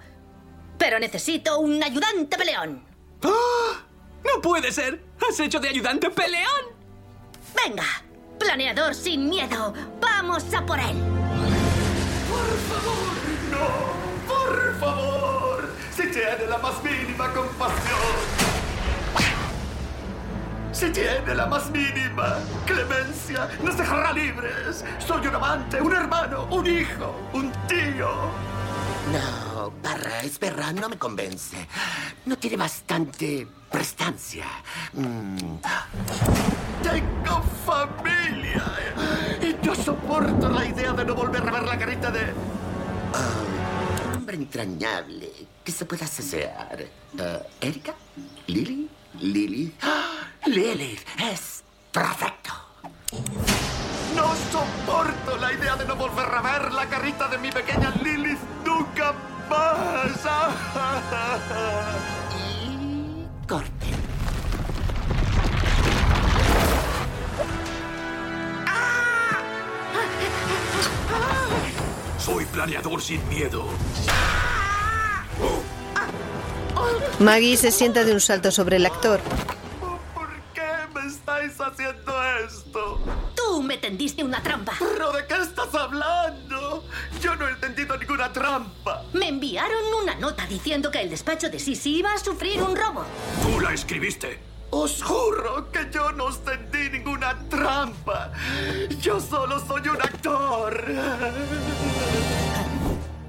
Pero necesito un ayudante peleón. ¡Ah! ¡No puede ser! ¿Has hecho de ayudante peleón? Venga, planeador sin miedo. Vamos a por él. ¡Por favor! Si tiene la más mínima compasión. Si tiene la más mínima clemencia, nos dejará libres. Soy un amante, un hermano, un hijo, un tío. No, Parra, es verdad, no me convence. No tiene bastante prestancia. Mm. Tengo familia. Y no soporto la idea de no volver a ver la carita de... Un hombre entrañable que se pueda cesear. Ah, ¿Erika? ¿Lily? ¿Lily? ¡Ah! Lily, es perfecto. No soporto la idea de no volver a ver la carita de mi pequeña Lilith nunca más. y corte. Soy planeador sin miedo. Maggie se sienta de un salto sobre el actor. ¿Por qué me estáis haciendo esto? Tú me tendiste una trampa. ¿Pero de qué estás hablando? Yo no he entendido ninguna trampa. Me enviaron una nota diciendo que el despacho de Sisi iba a sufrir un robo. Tú la escribiste. Os juro que yo no os tendí ninguna trampa. Yo solo soy un actor.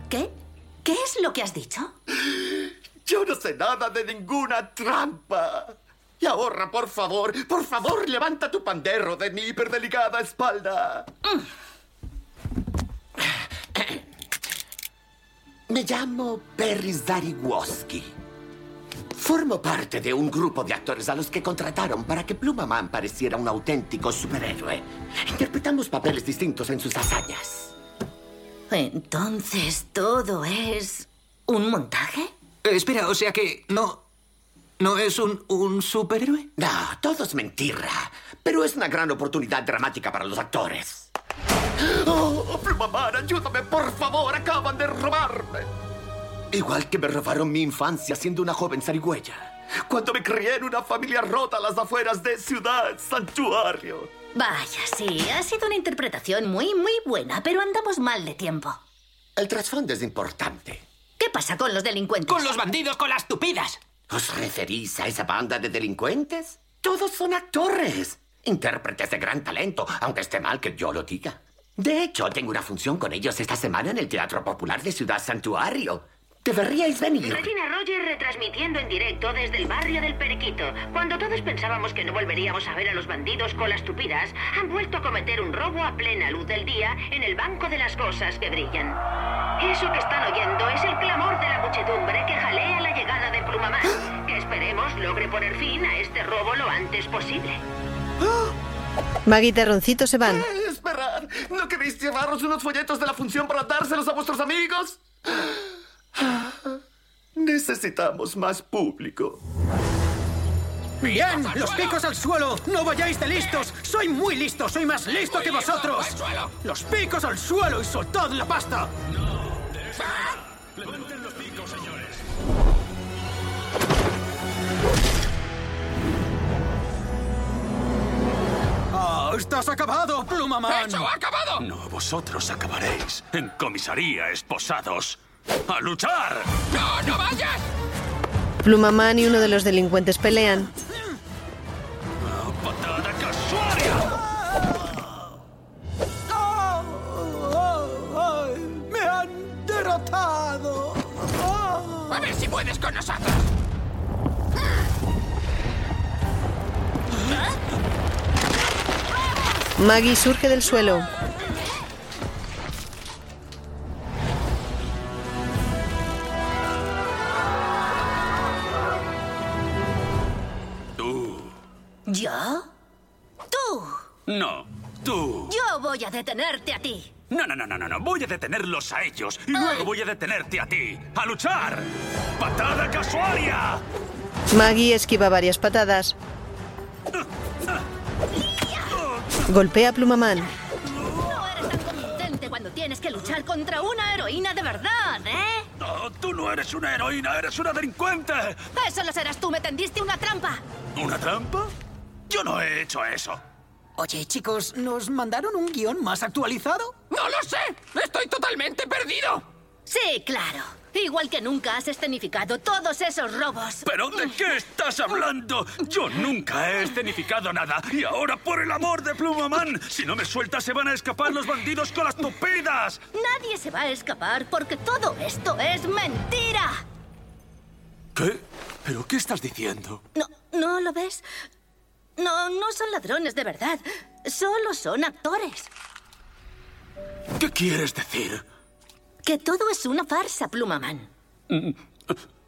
¿Qué? ¿Qué es lo que has dicho? Yo no sé nada de ninguna trampa. Y ahorra, por favor, por favor, levanta tu pandero de mi hiperdelicada espalda. Me llamo Perry Zariwoski. Formo parte de un grupo de actores a los que contrataron para que Plumaman pareciera un auténtico superhéroe. Interpretamos papeles distintos en sus hazañas. Entonces, ¿todo es un montaje? Eh, espera, o sea que no... ¿No es un, un superhéroe? No, todo es mentira. Pero es una gran oportunidad dramática para los actores. ¡Oh, Plumaman, ayúdame, por favor! ¡Acaban de robarme! Igual que me robaron mi infancia siendo una joven zarigüeya. Cuando me crié en una familia rota a las afueras de Ciudad Santuario. Vaya, sí, ha sido una interpretación muy, muy buena, pero andamos mal de tiempo. El trasfondo es importante. ¿Qué pasa con los delincuentes? Con los bandidos, con las tupidas. ¿Os referís a esa banda de delincuentes? Todos son actores. Intérpretes de gran talento, aunque esté mal que yo lo diga. De hecho, tengo una función con ellos esta semana en el Teatro Popular de Ciudad Santuario. Deberíais venir. Regina Rogers retransmitiendo en directo desde el barrio del Periquito. Cuando todos pensábamos que no volveríamos a ver a los bandidos con las tupidas, han vuelto a cometer un robo a plena luz del día en el banco de las cosas que brillan. Eso que están oyendo es el clamor de la muchedumbre que jalea la llegada de Plumamán, que esperemos logre poner fin a este robo lo antes posible. Maggie y Terroncito se van. Eh, esperad, ¿no queréis llevaros unos folletos de la función para dárselos a vuestros amigos? Necesitamos más público. Bien, los picos al suelo. No vayáis de listos. Soy muy listo. Soy más listo que vosotros. Los picos al suelo y soltad la pasta. Levanten los picos, señores. Ah, estás acabado, Plumaman. ¡Hecho, acabado! No, vosotros acabaréis en comisaría esposados. ¡A luchar! ¡No, no vayas! Plumaman y uno de los delincuentes pelean. ¡Patada casuaria! ¡Me han derrotado! A ver si puedes con nosotros. Maggie surge del suelo. No, tú. Yo voy a detenerte a ti. No, no, no, no, no, no. Voy a detenerlos a ellos y luego voy a detenerte a ti. ¡A luchar! ¡Patada casuaria! Maggie esquiva varias patadas. Golpea a Plumaman. No eres tan contundente cuando tienes que luchar contra una heroína de verdad, ¿eh? No, tú no eres una heroína, eres una delincuente. Eso lo serás tú, me tendiste una trampa. ¿Una trampa? Yo no he hecho eso. Oye, chicos, ¿nos mandaron un guion más actualizado? ¡No lo sé! ¡Estoy totalmente perdido! Sí, claro. Igual que nunca has escenificado todos esos robos. ¿Pero de qué estás hablando? Yo nunca he escenificado nada. Y ahora, por el amor de Plumaman, si no me sueltas se van a escapar los bandidos con las tupidas. Nadie se va a escapar porque todo esto es mentira. ¿Qué? ¿Pero qué estás diciendo? ¿No, ¿No lo ves? No, no son ladrones de verdad. Solo son actores. ¿Qué quieres decir? Que todo es una farsa, Plumaman. Mm,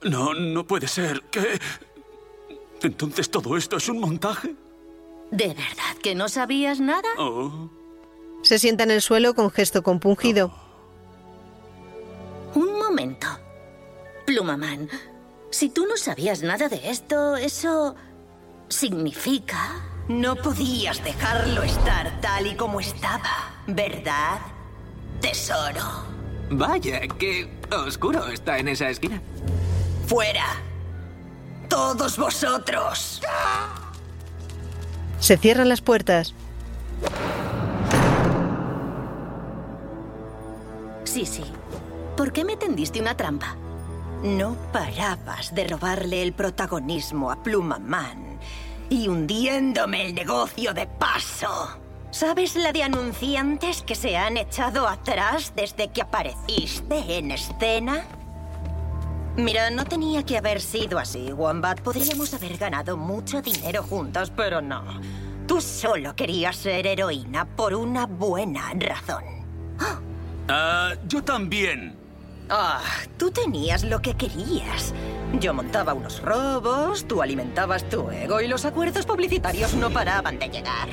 No, no puede ser. ¿Qué? ¿Entonces todo esto es un montaje? ¿De verdad que no sabías nada? Oh. Se sienta en el suelo con gesto compungido. Un momento. Plumaman, si tú no sabías nada de esto, eso significa... No podías dejarlo estar tal y como estaba, ¿verdad? Tesoro. Vaya, qué oscuro está en esa esquina. ¡Fuera! ¡Todos vosotros! Se cierran las puertas. Sí, sí. ¿Por qué me tendiste una trampa? No parabas de robarle el protagonismo a Plumaman y hundiéndome el negocio de paso. ¿Sabes la de anunciantes que se han echado atrás desde que apareciste en escena? Mira, no tenía que haber sido así, Wombat. Podríamos haber ganado mucho dinero juntos, pero no. Tú solo querías ser heroína por una buena razón. Ah, yo también. Ah, tú tenías lo que querías. Yo montaba unos robos, tú alimentabas tu ego y los acuerdos publicitarios no paraban de llegar.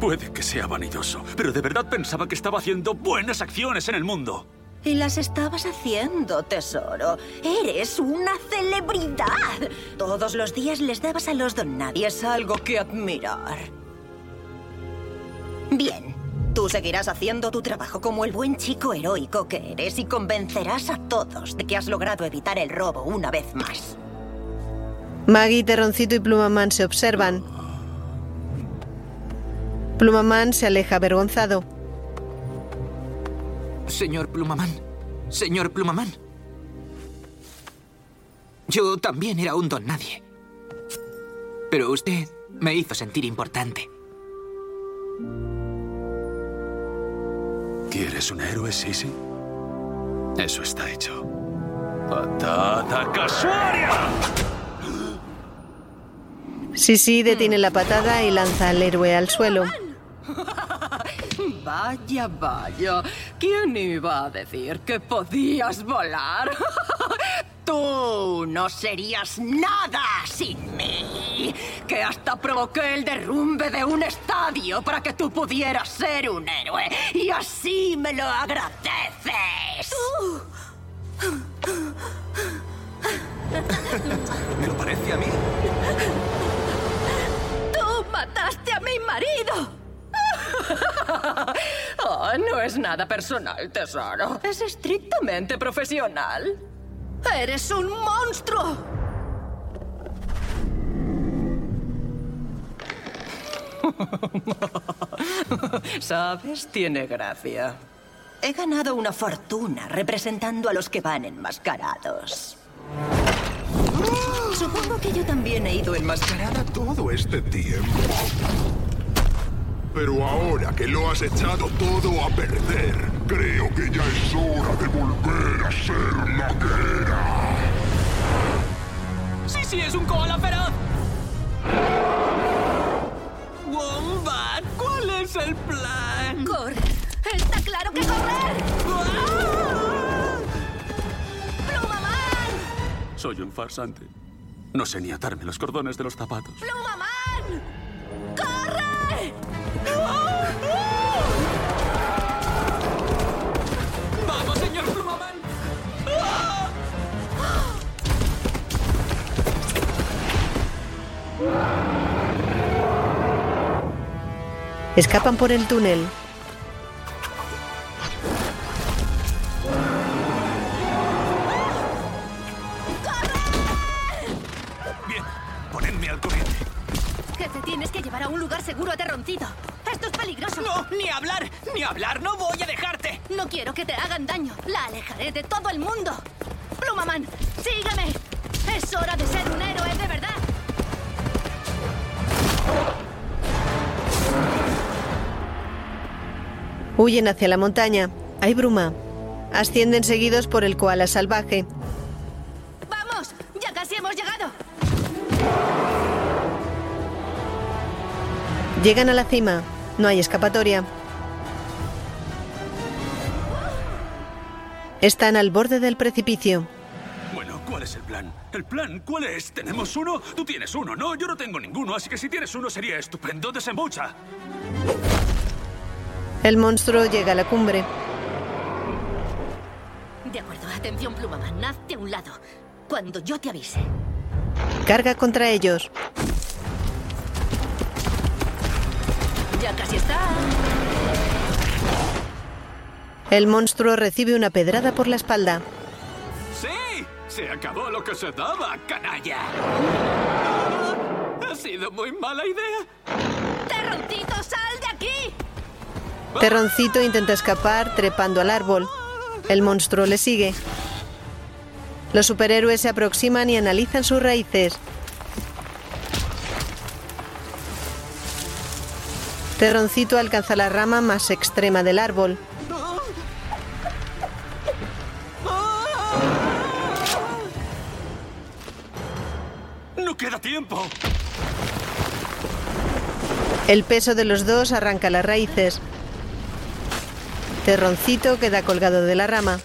Puede que sea vanidoso, pero de verdad pensaba que estaba haciendo buenas acciones en el mundo. Y las estabas haciendo, tesoro. Eres una celebridad. Todos los días les dabas a los donadies algo que admirar. Bien, tú seguirás haciendo tu trabajo como el buen chico heroico que eres y convencerás a todos de que has logrado evitar el robo una vez más. Maggie, Terroncito y Plumaman se observan. Plumaman se aleja avergonzado. Señor Plumaman. Señor Plumaman. Yo también era un don nadie. Pero usted me hizo sentir importante. ¿Quieres un héroe, Sisi? Eso está hecho. ¡Patata casuaria! Sisi detiene la patada y lanza al héroe al suelo. Vaya, vaya. ¿Quién iba a decir que podías volar? Tú no serías nada sin mí. Que hasta provoqué el derrumbe de un estadio para que tú pudieras ser un héroe. Y así me lo agradeces. Me lo parece a mí. ¡Tú mataste a mi marido! Oh, no es nada personal, tesoro. Es estrictamente profesional. ¡Eres un monstruo! ¿Sabes? Tiene gracia. He ganado una fortuna representando a los que van enmascarados. Supongo que yo también he ido enmascarada todo este tiempo. Pero ahora que lo has echado todo a perder, creo que ya es hora de volver a ser la que era. ¡Sí, sí, es un koala feroz! Wombat, ¿cuál es el plan? ¡Corre! ¡Está claro que correr! ¡Plumaman! Soy un farsante. No sé ni atarme los cordones de los zapatos. ¡Plumaman! ¡Corre! ¡Vamos, señor Plumaman! Escapan por el túnel. Bien, ponedme al corriente. Que te tienes que llevar a un lugar seguro a Terroncito. Esto es peligroso. No, ni hablar, ni hablar, no voy a dejarte. No quiero que te hagan daño. La alejaré de todo el mundo. Plumaman, sígueme. Es hora de ser un héroe de verdad. Huyen hacia la montaña. Hay bruma. Ascienden seguidos por el koala salvaje. ¡Vamos! ¡Ya casi hemos llegado! Llegan a la cima. No hay escapatoria. Están al borde del precipicio. Bueno, ¿cuál es el plan? ¿El plan cuál es? ¿Tenemos uno? Tú tienes uno, ¿no? Yo no tengo ninguno, así que si tienes uno sería estupendo. Desembucha. El monstruo llega a la cumbre. De acuerdo, atención, Plumaman. Hazte a un lado. Cuando yo te avise. Carga contra ellos. Ya casi está. El monstruo recibe una pedrada por la espalda. ¡Sí! Se acabó lo que se daba, canalla. Ha sido muy mala idea. ¡Terroncito, sal de aquí! Terroncito intenta escapar trepando al árbol. El monstruo le sigue. Los superhéroes se aproximan y analizan sus raíces. Terroncito alcanza la rama más extrema del árbol. ¡No queda tiempo! El peso de los dos arranca las raíces. Terroncito queda colgado de la rama.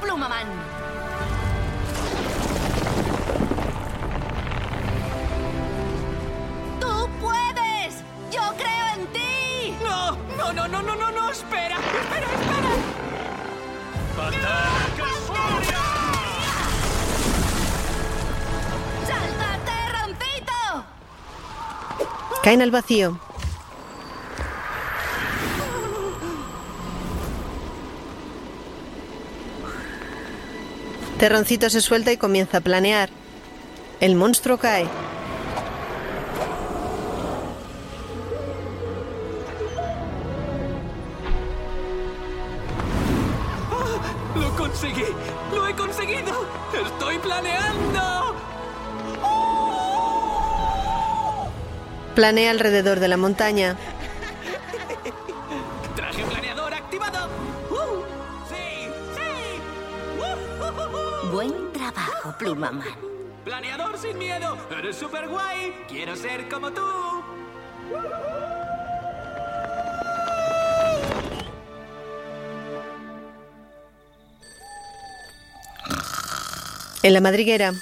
Plumaman. ¡Tú puedes! ¡Yo creo en ti! No, no, no, no, no, no, no, espera, espera, espera. ¡Salta, Terroncito! Caen al vacío. Terroncito se suelta y comienza a planear. El monstruo cae. ¡Lo conseguí! ¡Lo he conseguido! ¡Estoy planeando! Planea alrededor de la montaña. Plumaman. ¡Planeador sin miedo! ¡Eres súper guay! ¡Quiero ser como tú! En la madriguera.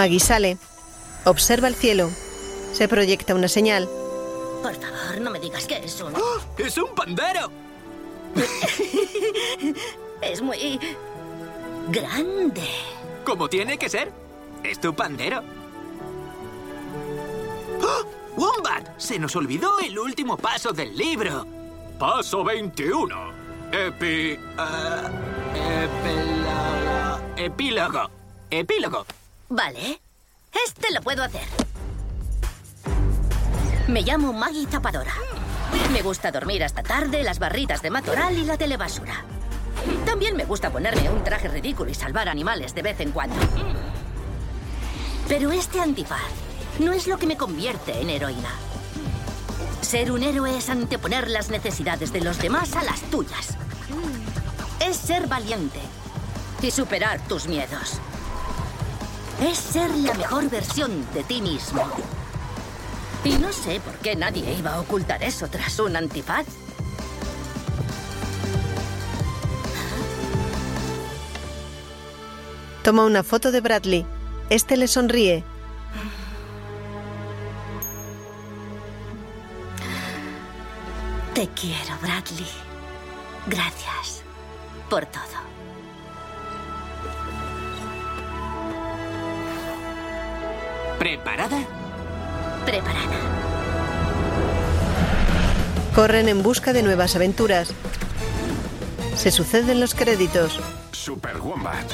Maggie sale. Observa el cielo. Se proyecta una señal. Por favor, no me digas que es un... ¡Es un pandero! es muy... grande. Como tiene que ser. Es tu pandero. ¡Oh! ¡Wombat! Se nos olvidó el último paso del libro. Paso 21. Epi... Ah, epílogo. Epílogo. Epílogo. Vale. Este lo puedo hacer. Me llamo Maggie Tapadora. Me gusta dormir hasta tarde, las barritas de matorral y la telebasura. También me gusta ponerme un traje ridículo y salvar animales de vez en cuando. Pero este antifaz no es lo que me convierte en heroína. Ser un héroe es anteponer las necesidades de los demás a las tuyas. Es ser valiente y superar tus miedos. Es ser la mejor versión de ti mismo. Y no sé por qué nadie iba a ocultar eso tras un antifaz. Toma una foto de Bradley. Este le sonríe. Te quiero, Bradley. Gracias por todo. ¿Preparada? Preparada. Corren en busca de nuevas aventuras. Se suceden los créditos. Super Wombat.